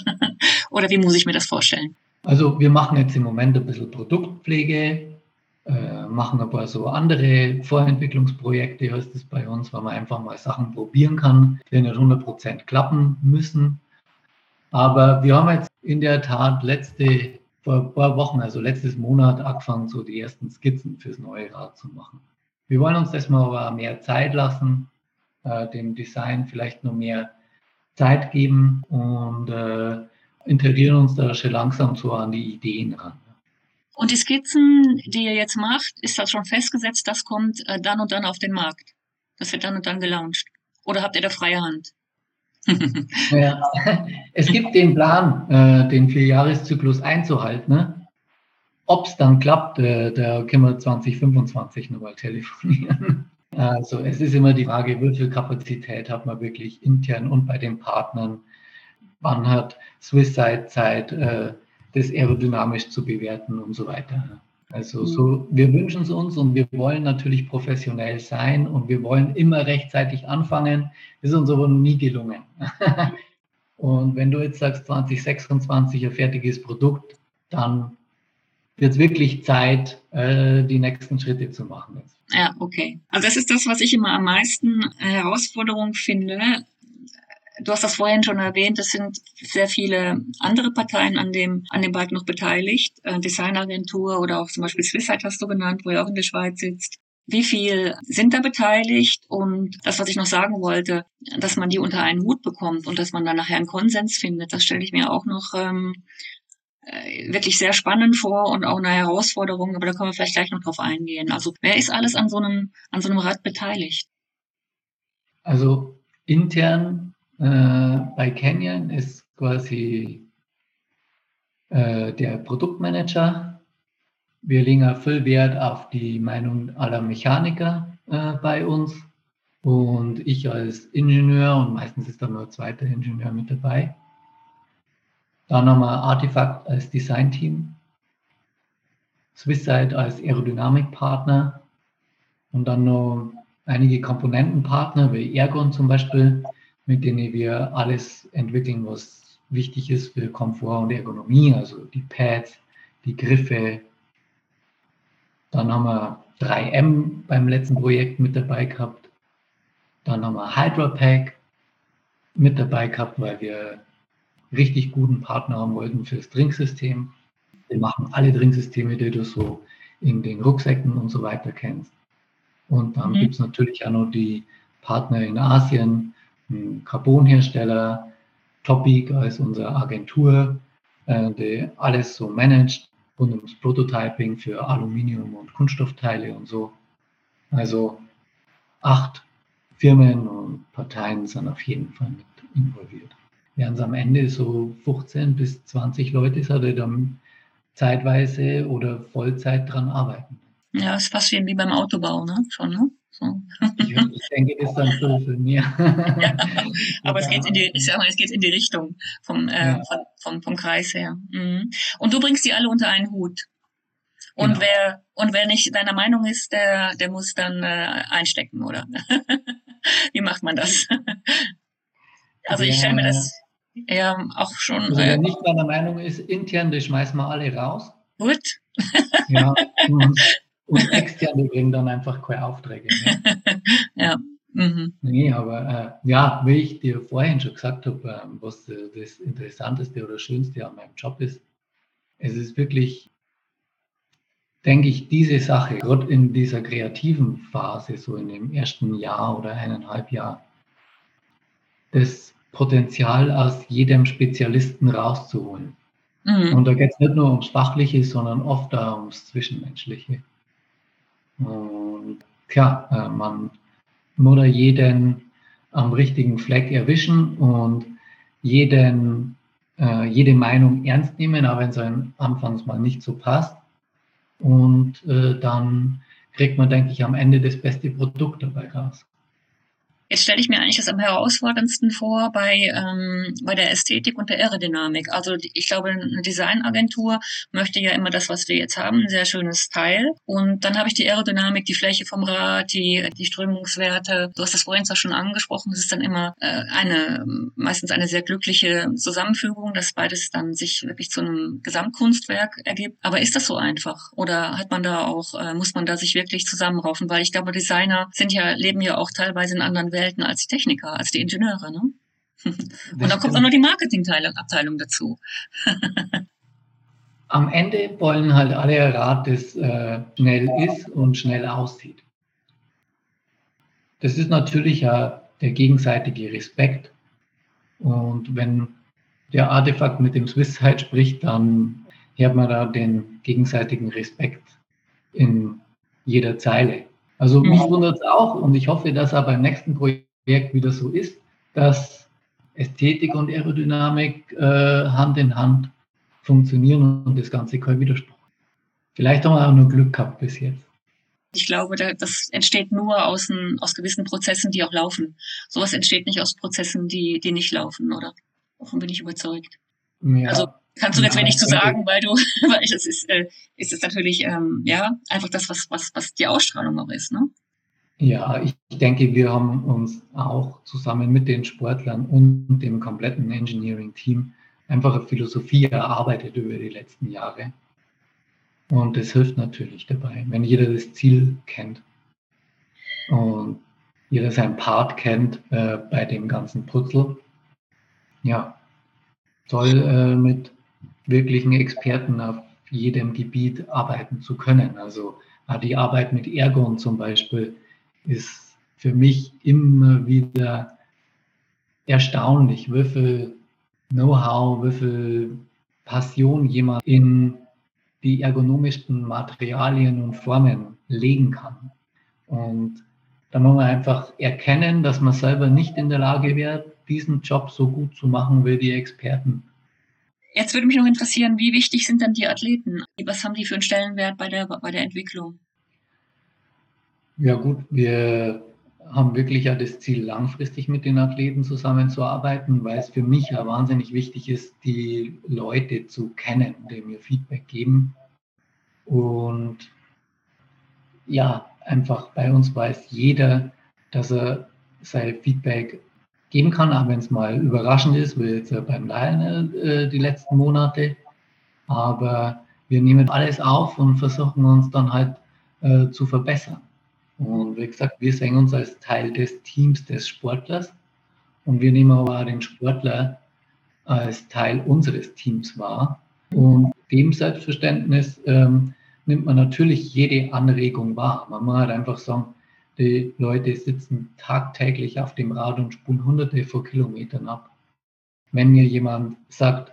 S3: Oder wie muss ich mir das vorstellen?
S1: Also wir machen jetzt im Moment ein bisschen Produktpflege, äh, machen aber so andere Vorentwicklungsprojekte, heißt es bei uns, weil man einfach mal Sachen probieren kann, die nicht 100% klappen müssen. Aber wir haben jetzt in der Tat letzte, vor ein paar Wochen, also letztes Monat, angefangen, so die ersten Skizzen fürs neue Rad zu machen. Wir wollen uns das mal aber mehr Zeit lassen, äh, dem Design vielleicht noch mehr Zeit geben und äh, integrieren uns da schon langsam so an die Ideen ran.
S3: Und die Skizzen, die ihr jetzt macht, ist das schon festgesetzt, das kommt äh, dann und dann auf den Markt. Das wird dann und dann gelauncht. Oder habt ihr da freie Hand?
S1: ja, es gibt den Plan, äh, den Vierjahreszyklus einzuhalten. Ne? Ob es dann klappt, äh, da können wir 2025 nochmal telefonieren. Also es ist immer die Frage, wie viel Kapazität hat man wirklich intern und bei den Partnern. Wann hat Swisside Zeit, äh, das aerodynamisch zu bewerten und so weiter. Also so, wir wünschen es uns und wir wollen natürlich professionell sein und wir wollen immer rechtzeitig anfangen. Das ist uns aber noch nie gelungen. und wenn du jetzt sagst 2026 ein fertiges Produkt, dann wird es wirklich Zeit, äh, die nächsten Schritte zu machen.
S3: Ja, okay. Also das ist das, was ich immer am meisten Herausforderung finde. Du hast das vorhin schon erwähnt, es sind sehr viele andere Parteien an dem, an dem Bike noch beteiligt. Äh, Designagentur oder auch zum Beispiel Swissite hast du genannt, wo ihr auch in der Schweiz sitzt. Wie viel sind da beteiligt? Und das, was ich noch sagen wollte, dass man die unter einen Hut bekommt und dass man dann nachher einen Konsens findet, das stelle ich mir auch noch ähm, äh, wirklich sehr spannend vor und auch eine Herausforderung, aber da können wir vielleicht gleich noch drauf eingehen. Also wer ist alles an so einem, an so einem Rad beteiligt?
S1: Also intern äh, bei Canyon ist quasi äh, der Produktmanager. Wir legen viel Wert auf die Meinung aller Mechaniker äh, bei uns und ich als Ingenieur und meistens ist da nur ein zweiter Ingenieur mit dabei. Dann haben wir Artifact als Designteam, Swisside als Aerodynamikpartner und dann noch einige Komponentenpartner wie Ergon zum Beispiel, mit denen wir alles entwickeln, was wichtig ist für Komfort und Ergonomie, also die Pads, die Griffe. Dann haben wir 3M beim letzten Projekt mit dabei gehabt. Dann haben wir HydraPack mit dabei gehabt, weil wir richtig guten Partner haben wollten fürs Trinksystem. Wir machen alle Trinksysteme, die du so in den Rucksäcken und so weiter kennst. Und dann mhm. gibt es natürlich auch noch die Partner in Asien, Carbonhersteller, Topic als unsere Agentur, äh, die alles so managt rund ums Prototyping für Aluminium und Kunststoffteile und so. Also acht Firmen und Parteien sind auf jeden Fall mit involviert wären es am Ende so 15 bis 20 Leute, die dann zeitweise oder Vollzeit dran arbeiten.
S3: Ja, ist fast wie beim Autobau, ne? Schon, ne?
S1: Ich, ich, denke, das ist dann so für mehr.
S3: ja, aber es geht in die, ich sag mal, es geht in die Richtung vom, äh, ja. vom, vom, vom, Kreis her. Mhm. Und du bringst die alle unter einen Hut. Und genau. wer und wer nicht deiner Meinung ist, der, der muss dann äh, einstecken, oder? Wie macht man das? Also ich stelle mir das eher auch schon.
S1: Also wer nicht meiner Meinung ist, intern, die schmeißen wir alle raus.
S3: Gut.
S1: Ja, und, und externe bringen dann einfach keine Aufträge mehr.
S3: ja. Mhm.
S1: Nee, aber äh, ja, wie ich dir vorhin schon gesagt habe, äh, was äh, das Interessanteste oder Schönste an meinem Job ist, es ist wirklich, denke ich, diese Sache, gerade in dieser kreativen Phase, so in dem ersten Jahr oder eineinhalb Jahr, das Potenzial aus jedem Spezialisten rauszuholen. Mhm. Und da geht es nicht nur ums Fachliche, sondern oft auch ums Zwischenmenschliche. Und klar, äh, man muss jeden am richtigen Fleck erwischen und jeden, äh, jede Meinung ernst nehmen, auch wenn es anfangs mal nicht so passt. Und äh, dann kriegt man, denke ich, am Ende das beste Produkt dabei raus.
S3: Jetzt stelle ich mir eigentlich das am herausforderndsten vor bei, ähm, bei der Ästhetik und der Aerodynamik. Also ich glaube, eine Designagentur möchte ja immer das, was wir jetzt haben, ein sehr schönes Teil. Und dann habe ich die Aerodynamik, die Fläche vom Rad, die, die Strömungswerte. Du hast das vorhin zwar schon angesprochen, es ist dann immer äh, eine, meistens eine sehr glückliche Zusammenfügung, dass beides dann sich wirklich zu einem Gesamtkunstwerk ergibt. Aber ist das so einfach? Oder hat man da auch, äh, muss man da sich wirklich zusammenraufen? Weil ich glaube, Designer sind ja, leben ja auch teilweise in anderen Welten als die Techniker, als die Ingenieure. Ne? Und dann kommt auch noch die Marketingabteilung dazu.
S1: Am Ende wollen halt alle Rad, das äh, schnell ist und schnell aussieht. Das ist natürlich ja der gegenseitige Respekt. Und wenn der Artefakt mit dem Swiss-Side spricht, dann hört man da den gegenseitigen Respekt in jeder Zeile. Also mich mhm. wundert es auch und ich hoffe, dass er beim nächsten Projekt wieder so ist, dass Ästhetik und Aerodynamik äh, Hand in Hand funktionieren und das Ganze kein Widerspruch. Vielleicht haben wir auch nur Glück gehabt bis jetzt.
S3: Ich glaube, das entsteht nur aus, aus gewissen Prozessen, die auch laufen. Sowas entsteht nicht aus Prozessen, die, die nicht laufen, oder? Davon bin ich überzeugt. Ja, also kannst du jetzt wenig zu sagen, weil du, weil das ist, äh, ist es natürlich ähm, ja einfach das, was, was, was die Ausstrahlung auch ist, ne?
S1: Ja, ich denke, wir haben uns auch zusammen mit den Sportlern und dem kompletten Engineering-Team einfach eine Philosophie erarbeitet über die letzten Jahre. Und das hilft natürlich dabei, wenn jeder das Ziel kennt und jeder seinen Part kennt äh, bei dem ganzen Putzel. Ja, toll äh, mit wirklichen Experten auf jedem Gebiet arbeiten zu können. Also die Arbeit mit Ergon zum Beispiel ist für mich immer wieder erstaunlich, wie viel Know-how, wie viel Passion jemand in die ergonomischsten Materialien und Formen legen kann. Und da muss man einfach erkennen, dass man selber nicht in der Lage wäre, diesen Job so gut zu machen wie die Experten.
S3: Jetzt würde mich noch interessieren, wie wichtig sind denn die Athleten? Was haben die für einen Stellenwert bei der, bei der Entwicklung?
S1: Ja gut, wir haben wirklich ja das Ziel, langfristig mit den Athleten zusammenzuarbeiten, weil es für mich ja wahnsinnig wichtig ist, die Leute zu kennen, die mir Feedback geben. Und ja, einfach bei uns weiß jeder, dass er sein Feedback geben kann, auch wenn es mal überraschend ist, wie jetzt beim Lion äh, die letzten Monate. Aber wir nehmen alles auf und versuchen uns dann halt äh, zu verbessern. Und wie gesagt, wir sehen uns als Teil des Teams des Sportlers und wir nehmen aber auch den Sportler als Teil unseres Teams wahr. Und dem Selbstverständnis ähm, nimmt man natürlich jede Anregung wahr. Man muss halt einfach sagen, die Leute sitzen tagtäglich auf dem Rad und spulen hunderte von Kilometern ab. Wenn mir jemand sagt,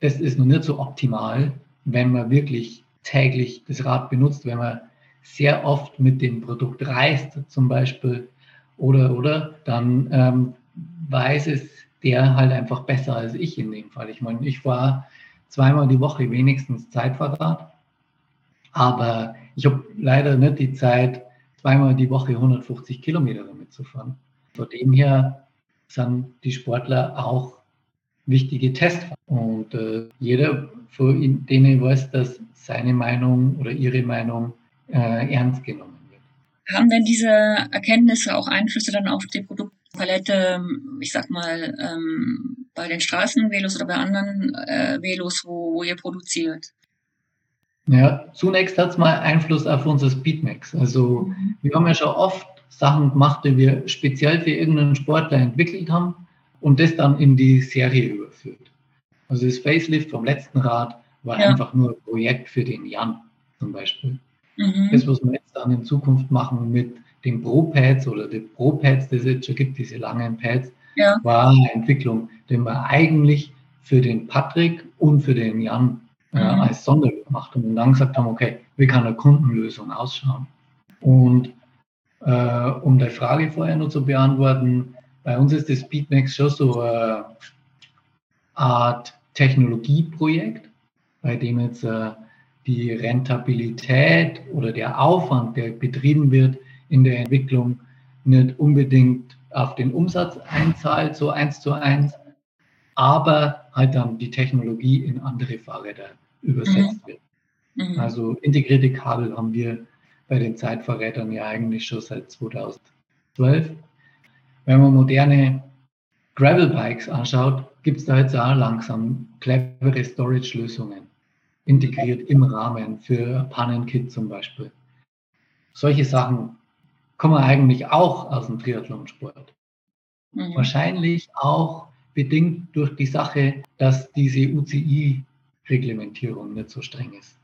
S1: das ist noch nicht so optimal, wenn man wirklich täglich das Rad benutzt, wenn man sehr oft mit dem Produkt reist zum Beispiel oder, oder, dann ähm, weiß es der halt einfach besser als ich in dem Fall. Ich meine, ich war zweimal die Woche wenigstens Zeitfahrrad, aber ich habe leider nicht die Zeit, zweimal die Woche 150 Kilometer damit zu fahren. Von dem her sind die Sportler auch wichtige Testfahrer. Und äh, jeder von denen weiß, dass seine Meinung oder ihre Meinung äh, ernst genommen wird.
S3: Haben denn diese Erkenntnisse auch Einflüsse dann auf die Produktpalette, ich sag mal, ähm, bei den Straßenvelos oder bei anderen äh, Velos, wo, wo ihr produziert?
S1: Ja, zunächst hat es mal Einfluss auf unser Speedmax. Also mhm. wir haben ja schon oft Sachen gemacht, die wir speziell für irgendeinen Sportler entwickelt haben und das dann in die Serie überführt. Also das Facelift vom letzten Rad war ja. einfach nur ein Projekt für den Jan zum Beispiel. Mhm. Das, was wir jetzt dann in Zukunft machen mit den Pro-Pads oder den Pro-Pads, die es jetzt schon gibt, diese langen Pads, ja. war eine Entwicklung, die wir eigentlich für den Patrick und für den Jan äh, mhm. als Sonder gemacht und dann gesagt haben, okay, wie kann eine Kundenlösung ausschauen? Und äh, um die Frage vorher noch zu beantworten, bei uns ist das Speedmax schon so eine Art Technologieprojekt, bei dem jetzt äh, die Rentabilität oder der Aufwand, der betrieben wird in der Entwicklung, nicht unbedingt auf den Umsatz einzahlt, so eins zu eins, aber halt dann die Technologie in andere Fahrräder übersetzt mhm. wird. Mhm. Also integrierte Kabel haben wir bei den Zeitverrätern ja eigentlich schon seit 2012. Wenn man moderne Gravel-Bikes anschaut, gibt es da jetzt auch langsam clevere Storage-Lösungen integriert im Rahmen für Pannenkit zum Beispiel. Solche Sachen kommen eigentlich auch aus dem Triathlonsport. Mhm. Wahrscheinlich auch bedingt durch die Sache, dass diese UCI-Reglementierung nicht so streng ist.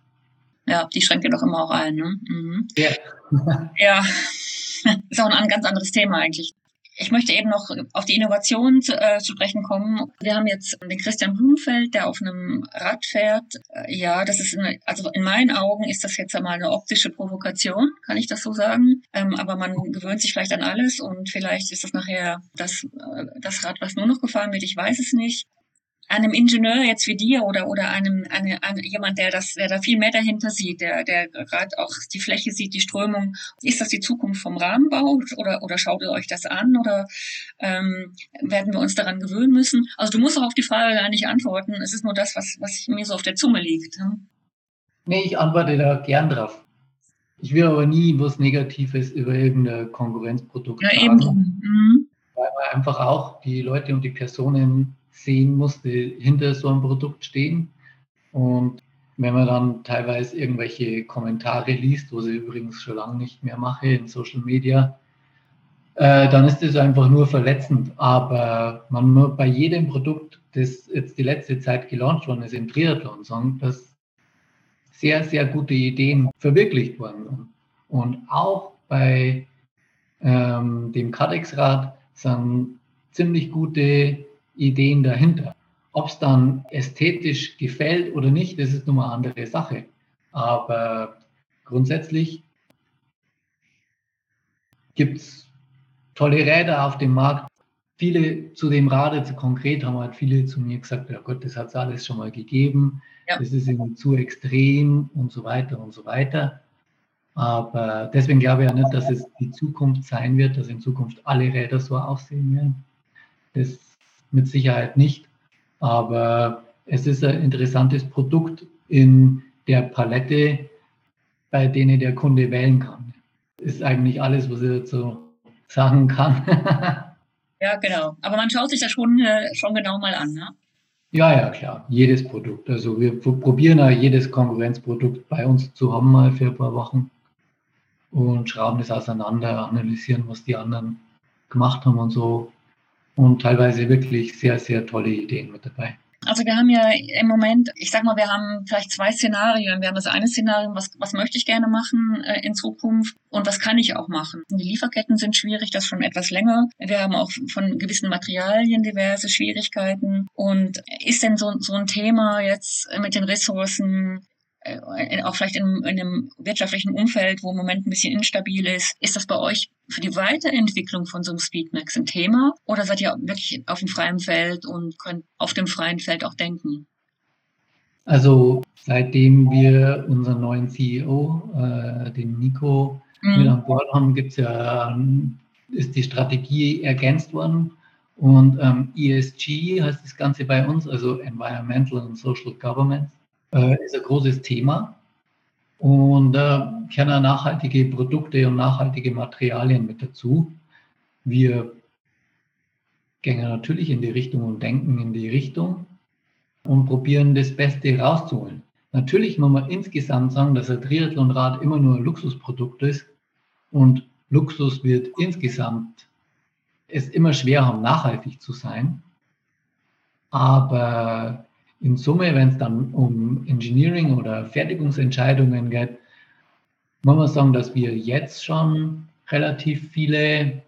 S3: Ja, die schränkt ja doch immer auch ein. Ne? Mhm.
S1: Ja.
S3: ja, ist auch ein ganz anderes Thema eigentlich. Ich möchte eben noch auf die Innovation zu, äh, zu sprechen kommen. Wir haben jetzt den Christian Blumenfeld, der auf einem Rad fährt. Äh, ja, das ist eine, also in meinen Augen ist das jetzt einmal eine optische Provokation, kann ich das so sagen. Ähm, aber man gewöhnt sich vielleicht an alles und vielleicht ist das nachher das, äh, das Rad, was nur noch gefahren wird. Ich weiß es nicht einem Ingenieur jetzt wie dir oder oder einem eine, eine, jemand, der das, der da viel mehr dahinter sieht, der der gerade auch die Fläche sieht, die Strömung, ist das die Zukunft vom Rahmenbau oder oder schaut ihr euch das an oder ähm, werden wir uns daran gewöhnen müssen? Also du musst auch auf die Frage gar nicht antworten. Es ist nur das, was was mir so auf der Zunge liegt. Hm?
S1: Nee, ich antworte da gern drauf. Ich will aber nie was Negatives über irgendein Konkurrenzprodukt
S3: ja, sagen. Eben. Mhm.
S1: Weil man einfach auch die Leute und die Personen sehen muss, die hinter so einem Produkt stehen. Und wenn man dann teilweise irgendwelche Kommentare liest, wo ich übrigens schon lange nicht mehr mache in Social Media, äh, dann ist das einfach nur verletzend. Aber man muss bei jedem Produkt, das jetzt die letzte Zeit gelauncht worden ist im Triathlon, sagen, dass sehr, sehr gute Ideen verwirklicht worden sind. Und auch bei ähm, dem Cadex-Rad sind ziemlich gute Ideen dahinter. Ob es dann ästhetisch gefällt oder nicht, das ist nun mal eine andere Sache. Aber grundsätzlich gibt es tolle Räder auf dem Markt. Viele zu dem Rad jetzt konkret haben halt viele zu mir gesagt, ja Gott, das hat es alles schon mal gegeben, ja. das ist irgendwie zu extrem und so weiter und so weiter. Aber deswegen glaube ich ja nicht, dass es die Zukunft sein wird, dass in Zukunft alle Räder so aussehen werden. Das mit Sicherheit nicht. Aber es ist ein interessantes Produkt in der Palette, bei denen der Kunde wählen kann. Ist eigentlich alles, was ich dazu sagen kann.
S3: ja, genau. Aber man schaut sich das schon, schon genau mal an, ne?
S1: Ja, ja, klar. Jedes Produkt. Also wir probieren ja jedes Konkurrenzprodukt bei uns zu haben mal für ein paar Wochen und schrauben es auseinander, analysieren, was die anderen gemacht haben und so und teilweise wirklich sehr, sehr tolle Ideen mit dabei.
S3: Also wir haben ja im Moment, ich sag mal, wir haben vielleicht zwei Szenarien. Wir haben das eine Szenario, was, was möchte ich gerne machen äh, in Zukunft und was kann ich auch machen. Die Lieferketten sind schwierig, das schon etwas länger. Wir haben auch von gewissen Materialien diverse Schwierigkeiten. Und ist denn so, so ein Thema jetzt mit den Ressourcen auch vielleicht in, in, einem wirtschaftlichen Umfeld, wo im Moment ein bisschen instabil ist. Ist das bei euch für die Weiterentwicklung von so einem Speedmax ein Thema? Oder seid ihr wirklich auf dem freien Feld und könnt auf dem freien Feld auch denken?
S1: Also seitdem wir unseren neuen CEO, äh, den Nico, mhm. mit an Bord haben, gibt's ja, ist die Strategie ergänzt worden. Und ähm, ESG heißt das Ganze bei uns, also Environmental and Social Governance äh, ist ein großes Thema. Und da äh, kennen nachhaltige Produkte und nachhaltige Materialien mit dazu. Wir gehen natürlich in die Richtung und denken in die Richtung und probieren das Beste rauszuholen. Natürlich muss man insgesamt sagen, dass ein Triathlonrad immer nur ein Luxusprodukt ist und Luxus wird insgesamt es immer schwer haben, nachhaltig zu sein. Aber in Summe, wenn es dann um Engineering oder Fertigungsentscheidungen geht, muss man sagen, dass wir jetzt schon relativ viele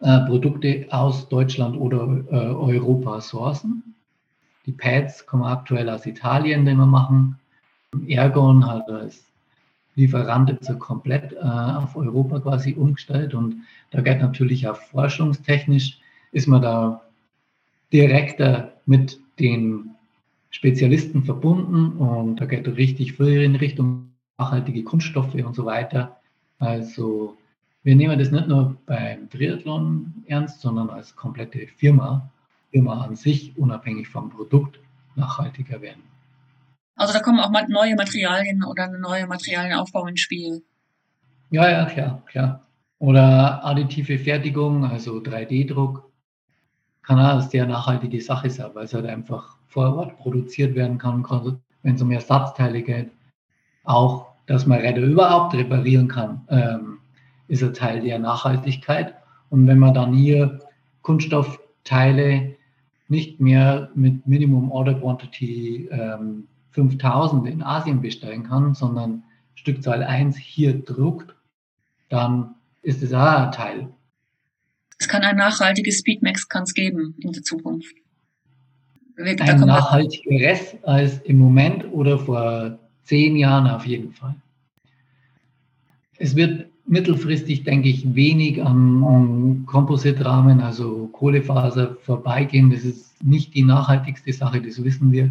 S1: äh, Produkte aus Deutschland oder äh, Europa sourcen. Die Pads kommen aktuell aus Italien, den wir machen. Ergon hat als Lieferant jetzt komplett äh, auf Europa quasi umgestellt und da geht natürlich auch forschungstechnisch, ist man da direkter mit den Spezialisten verbunden und da geht richtig viel in Richtung nachhaltige Kunststoffe und so weiter. Also wir nehmen das nicht nur beim Triathlon ernst, sondern als komplette Firma, Firma an sich, unabhängig vom Produkt, nachhaltiger werden.
S3: Also da kommen auch neue Materialien oder neue Materialienaufbau ins Spiel.
S1: Ja, ja, klar, klar. Oder additive Fertigung, also 3D-Druck, kann auch eine sehr nachhaltige Sache sein, weil es halt einfach vor Ort produziert werden kann, wenn es um Ersatzteile geht. Auch, dass man Räder überhaupt reparieren kann, ähm, ist ein Teil der Nachhaltigkeit. Und wenn man dann hier Kunststoffteile nicht mehr mit Minimum Order Quantity ähm, 5000 in Asien bestellen kann, sondern Stückzahl 1 hier druckt, dann ist es auch ein Teil.
S3: Es kann ein nachhaltiges Speedmax geben in der Zukunft.
S1: Ein nachhaltigeres als im Moment oder vor zehn Jahren auf jeden Fall. Es wird mittelfristig, denke ich, wenig am Kompositrahmen, also Kohlefaser, vorbeigehen. Das ist nicht die nachhaltigste Sache, das wissen wir.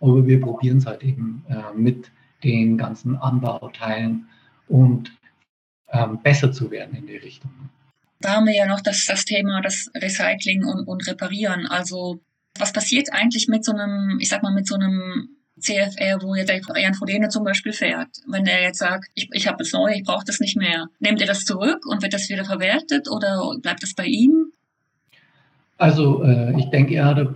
S1: Aber wir probieren es halt eben äh, mit den ganzen Anbauteilen und ähm, besser zu werden in die Richtung.
S3: Da haben wir ja noch das, das Thema, das Recycling und, und Reparieren. Also was passiert eigentlich mit so einem, ich sag mal, mit so einem CFR, wo jetzt Jan Frodene zum Beispiel fährt, wenn er jetzt sagt, ich, ich habe das neu, ich brauche das nicht mehr, nimmt er das zurück und wird das wieder verwertet oder bleibt das bei ihm?
S1: Also äh, ich denke, er hat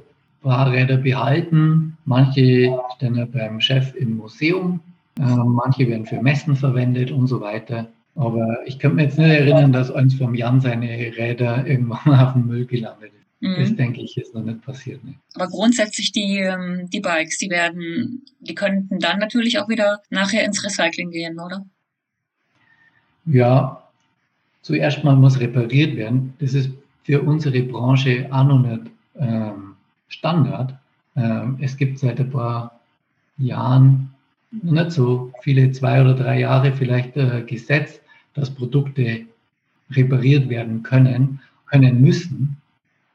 S1: Fahrräder behalten. Manche stehen ja beim Chef im Museum, äh, manche werden für Messen verwendet und so weiter. Aber ich könnte mir jetzt nicht erinnern, dass eins vom Jan seine Räder irgendwann auf dem Müll gelandet ist. Mhm. Das denke ich ist noch nicht passiert. Ne?
S3: Aber grundsätzlich die, ähm, die Bikes, die werden, die könnten dann natürlich auch wieder nachher ins Recycling gehen, oder?
S1: Ja, zuerst mal muss repariert werden. Das ist für unsere Branche auch noch nicht ähm, Standard. Ähm, es gibt seit ein paar Jahren, nicht so viele, zwei oder drei Jahre vielleicht äh, Gesetz, dass Produkte repariert werden können, können müssen.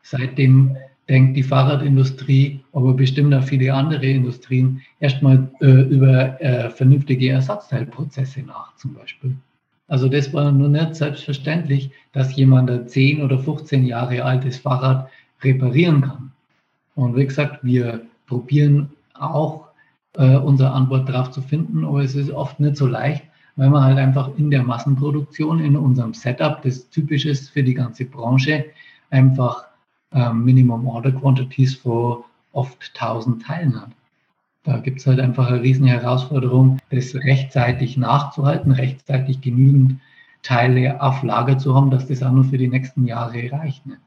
S1: Seitdem denkt die Fahrradindustrie, aber bestimmt auch viele andere Industrien erstmal äh, über äh, vernünftige Ersatzteilprozesse nach, zum Beispiel. Also das war nur nicht selbstverständlich, dass jemand ein 10 oder 15 Jahre altes Fahrrad reparieren kann. Und wie gesagt, wir probieren auch äh, unsere Antwort darauf zu finden, aber es ist oft nicht so leicht, weil man halt einfach in der Massenproduktion, in unserem Setup, das typisch ist für die ganze Branche, einfach äh, Minimum Order Quantities von oft 1000 Teilen hat. Da gibt es halt einfach eine riesen Herausforderung, das rechtzeitig nachzuhalten, rechtzeitig genügend Teile auf Lager zu haben, dass das auch nur für die nächsten Jahre reicht. Ne?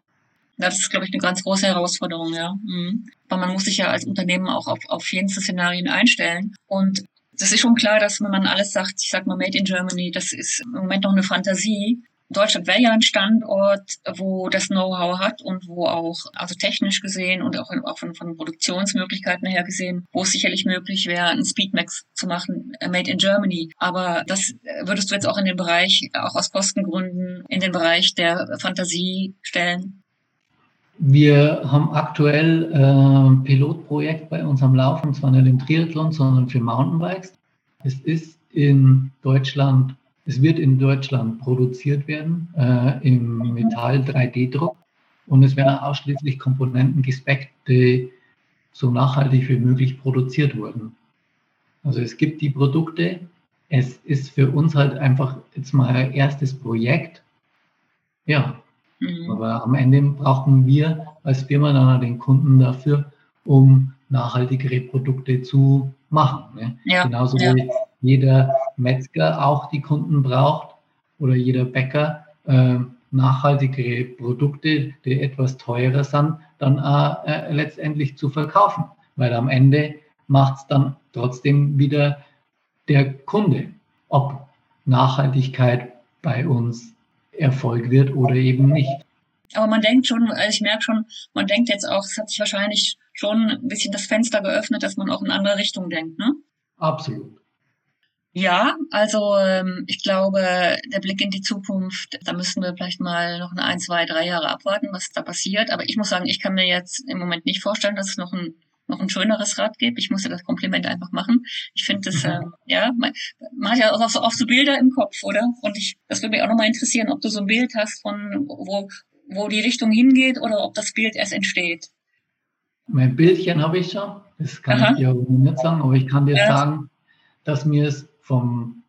S3: Das ist, glaube ich, eine ganz große Herausforderung, ja. Mhm. Weil man muss sich ja als Unternehmen auch auf, auf jenste Szenarien einstellen. Und das ist schon klar, dass wenn man alles sagt, ich sag mal Made in Germany, das ist im Moment noch eine Fantasie. Deutschland wäre ja ein Standort, wo das Know-how hat und wo auch, also technisch gesehen und auch, auch von, von Produktionsmöglichkeiten her gesehen, wo es sicherlich möglich wäre, ein Speedmax zu machen, äh, Made in Germany. Aber das würdest du jetzt auch in den Bereich, auch aus Kostengründen, in den Bereich der Fantasie stellen?
S1: Wir haben aktuell ein äh, Pilotprojekt bei uns am Laufen, und zwar nicht im Triathlon, sondern für Mountainbikes. Es ist in Deutschland, es wird in Deutschland produziert werden äh, im Metall 3D-Druck und es werden ausschließlich Komponenten gespeckt, die so nachhaltig wie möglich produziert wurden. Also es gibt die Produkte, es ist für uns halt einfach jetzt mal ein erstes Projekt. Ja, mhm. aber am Ende brauchen wir als Firma dann den Kunden dafür, um nachhaltigere Produkte zu machen. Ne? Ja, Genauso ja. wie jeder Metzger auch die Kunden braucht oder jeder Bäcker äh, nachhaltigere Produkte, die etwas teurer sind, dann äh, letztendlich zu verkaufen. Weil am Ende macht es dann trotzdem wieder der Kunde, ob Nachhaltigkeit bei uns Erfolg wird oder eben nicht.
S3: Aber man denkt schon, also ich merke schon, man denkt jetzt auch, es hat sich wahrscheinlich schon ein bisschen das Fenster geöffnet, dass man auch in andere Richtungen denkt, ne?
S1: Absolut.
S3: Ja, also ähm, ich glaube, der Blick in die Zukunft, da müssen wir vielleicht mal noch eine ein, zwei, drei Jahre abwarten, was da passiert. Aber ich muss sagen, ich kann mir jetzt im Moment nicht vorstellen, dass es noch ein noch ein schöneres Rad gibt. Ich musste das Kompliment einfach machen. Ich finde das, ähm, ja, man, man hat ja auch so, auch so Bilder im Kopf, oder? Und ich, das würde mich auch nochmal interessieren, ob du so ein Bild hast von, wo, wo die Richtung hingeht oder ob das Bild erst entsteht.
S1: Mein Bildchen habe ich schon. Das kann Aha. ich dir nicht sagen, aber ich kann dir ja. sagen, dass mir es vom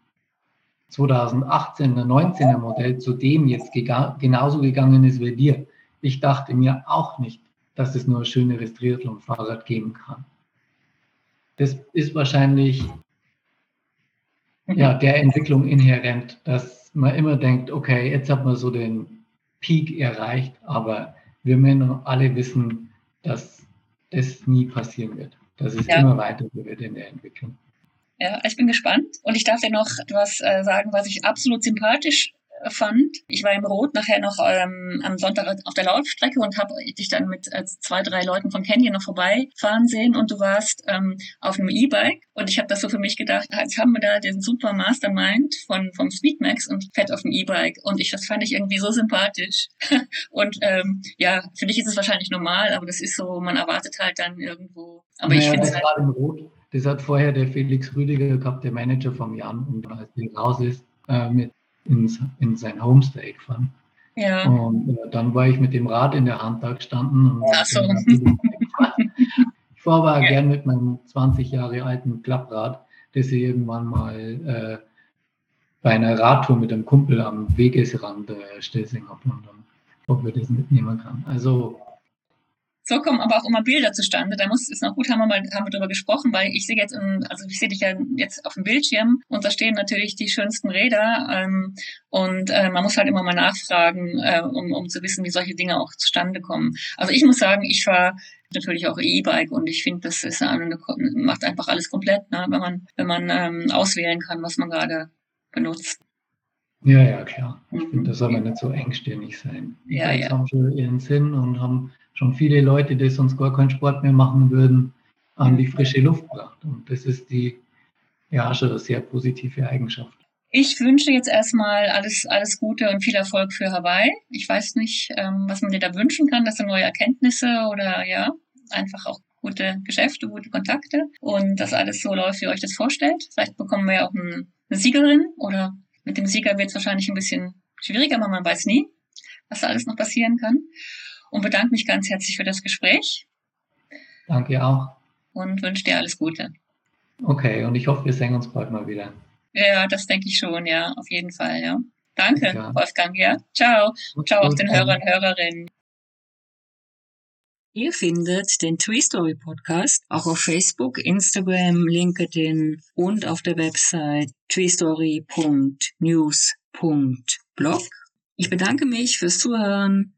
S1: 2018er, 19er Modell zu dem jetzt genauso gegangen ist wie dir. Ich dachte mir auch nicht, dass es nur ein schöneres Triathlon-Fahrrad geben kann. Das ist wahrscheinlich ja, der Entwicklung inhärent, dass man immer denkt, okay, jetzt hat man so den Peak erreicht, aber wir müssen alle wissen, dass das nie passieren wird, dass es ja. immer weiter wird in der Entwicklung.
S3: Ja, ich bin gespannt. Und ich darf dir noch etwas äh, sagen, was ich absolut sympathisch äh, fand. Ich war im Rot nachher noch ähm, am Sonntag auf der Laufstrecke und habe dich dann mit äh, zwei, drei Leuten von Canyon noch vorbeifahren sehen und du warst ähm, auf einem E-Bike und ich habe das so für mich gedacht, jetzt haben wir da den super Mastermind von vom Speedmax und fährt auf dem E-Bike und ich das fand ich irgendwie so sympathisch und ähm, ja, für dich ist es wahrscheinlich normal, aber das ist so, man erwartet halt dann irgendwo. Aber naja, ich finde
S1: halt, im Rot das hat vorher der Felix Rüdiger gehabt, der Manager vom Jan. Und als der raus ist, äh, mit ins, in sein Homestay gefahren. Ja. Und äh, dann war ich mit dem Rad in der Hand da gestanden. Und Ach so. ich fahre aber ja. gern mit meinem 20 Jahre alten Klapprad, das ich irgendwann mal äh, bei einer Radtour mit einem Kumpel am Wegesrand äh, Stelsing habe und dann ob wir das mitnehmen kann. Also
S3: so kommen aber auch immer Bilder zustande. Da muss es noch gut, haben wir mal haben wir darüber gesprochen, weil ich sehe jetzt, in, also ich sehe dich ja jetzt auf dem Bildschirm und da stehen natürlich die schönsten Räder ähm, und äh, man muss halt immer mal nachfragen, äh, um, um zu wissen, wie solche Dinge auch zustande kommen. Also ich muss sagen, ich fahre natürlich auch E-Bike und ich finde, das ist eine, macht einfach alles komplett, ne? wenn man wenn man ähm, auswählen kann, was man gerade benutzt.
S1: Ja, ja, klar. Ich finde, das soll man nicht so engstirnig sein. Ja, ja. haben schon ihren Sinn und haben schon viele Leute, die sonst gar keinen Sport mehr machen würden, an die frische Luft gebracht. Und das ist die ja schon eine sehr positive Eigenschaft.
S3: Ich wünsche jetzt erstmal alles, alles Gute und viel Erfolg für Hawaii. Ich weiß nicht, ähm, was man dir da wünschen kann, dass du neue Erkenntnisse oder ja, einfach auch gute Geschäfte, gute Kontakte und dass alles so läuft, wie ihr euch das vorstellt. Vielleicht bekommen wir ja auch eine Siegerin oder mit dem Sieger wird es wahrscheinlich ein bisschen schwieriger, aber man weiß nie, was da alles noch passieren kann und bedanke mich ganz herzlich für das Gespräch.
S1: Danke auch.
S3: Und wünsche dir alles Gute.
S1: Okay, und ich hoffe, wir sehen uns bald mal wieder.
S3: Ja, das denke ich schon, ja, auf jeden Fall, ja. Danke, ja. Wolfgang, ja. Ciao. Ciao auch den Hörern und Hörerinnen. Ihr findet den Tree Story Podcast auch auf Facebook, Instagram, LinkedIn und auf der Website treestory.news.blog. Ich bedanke mich fürs Zuhören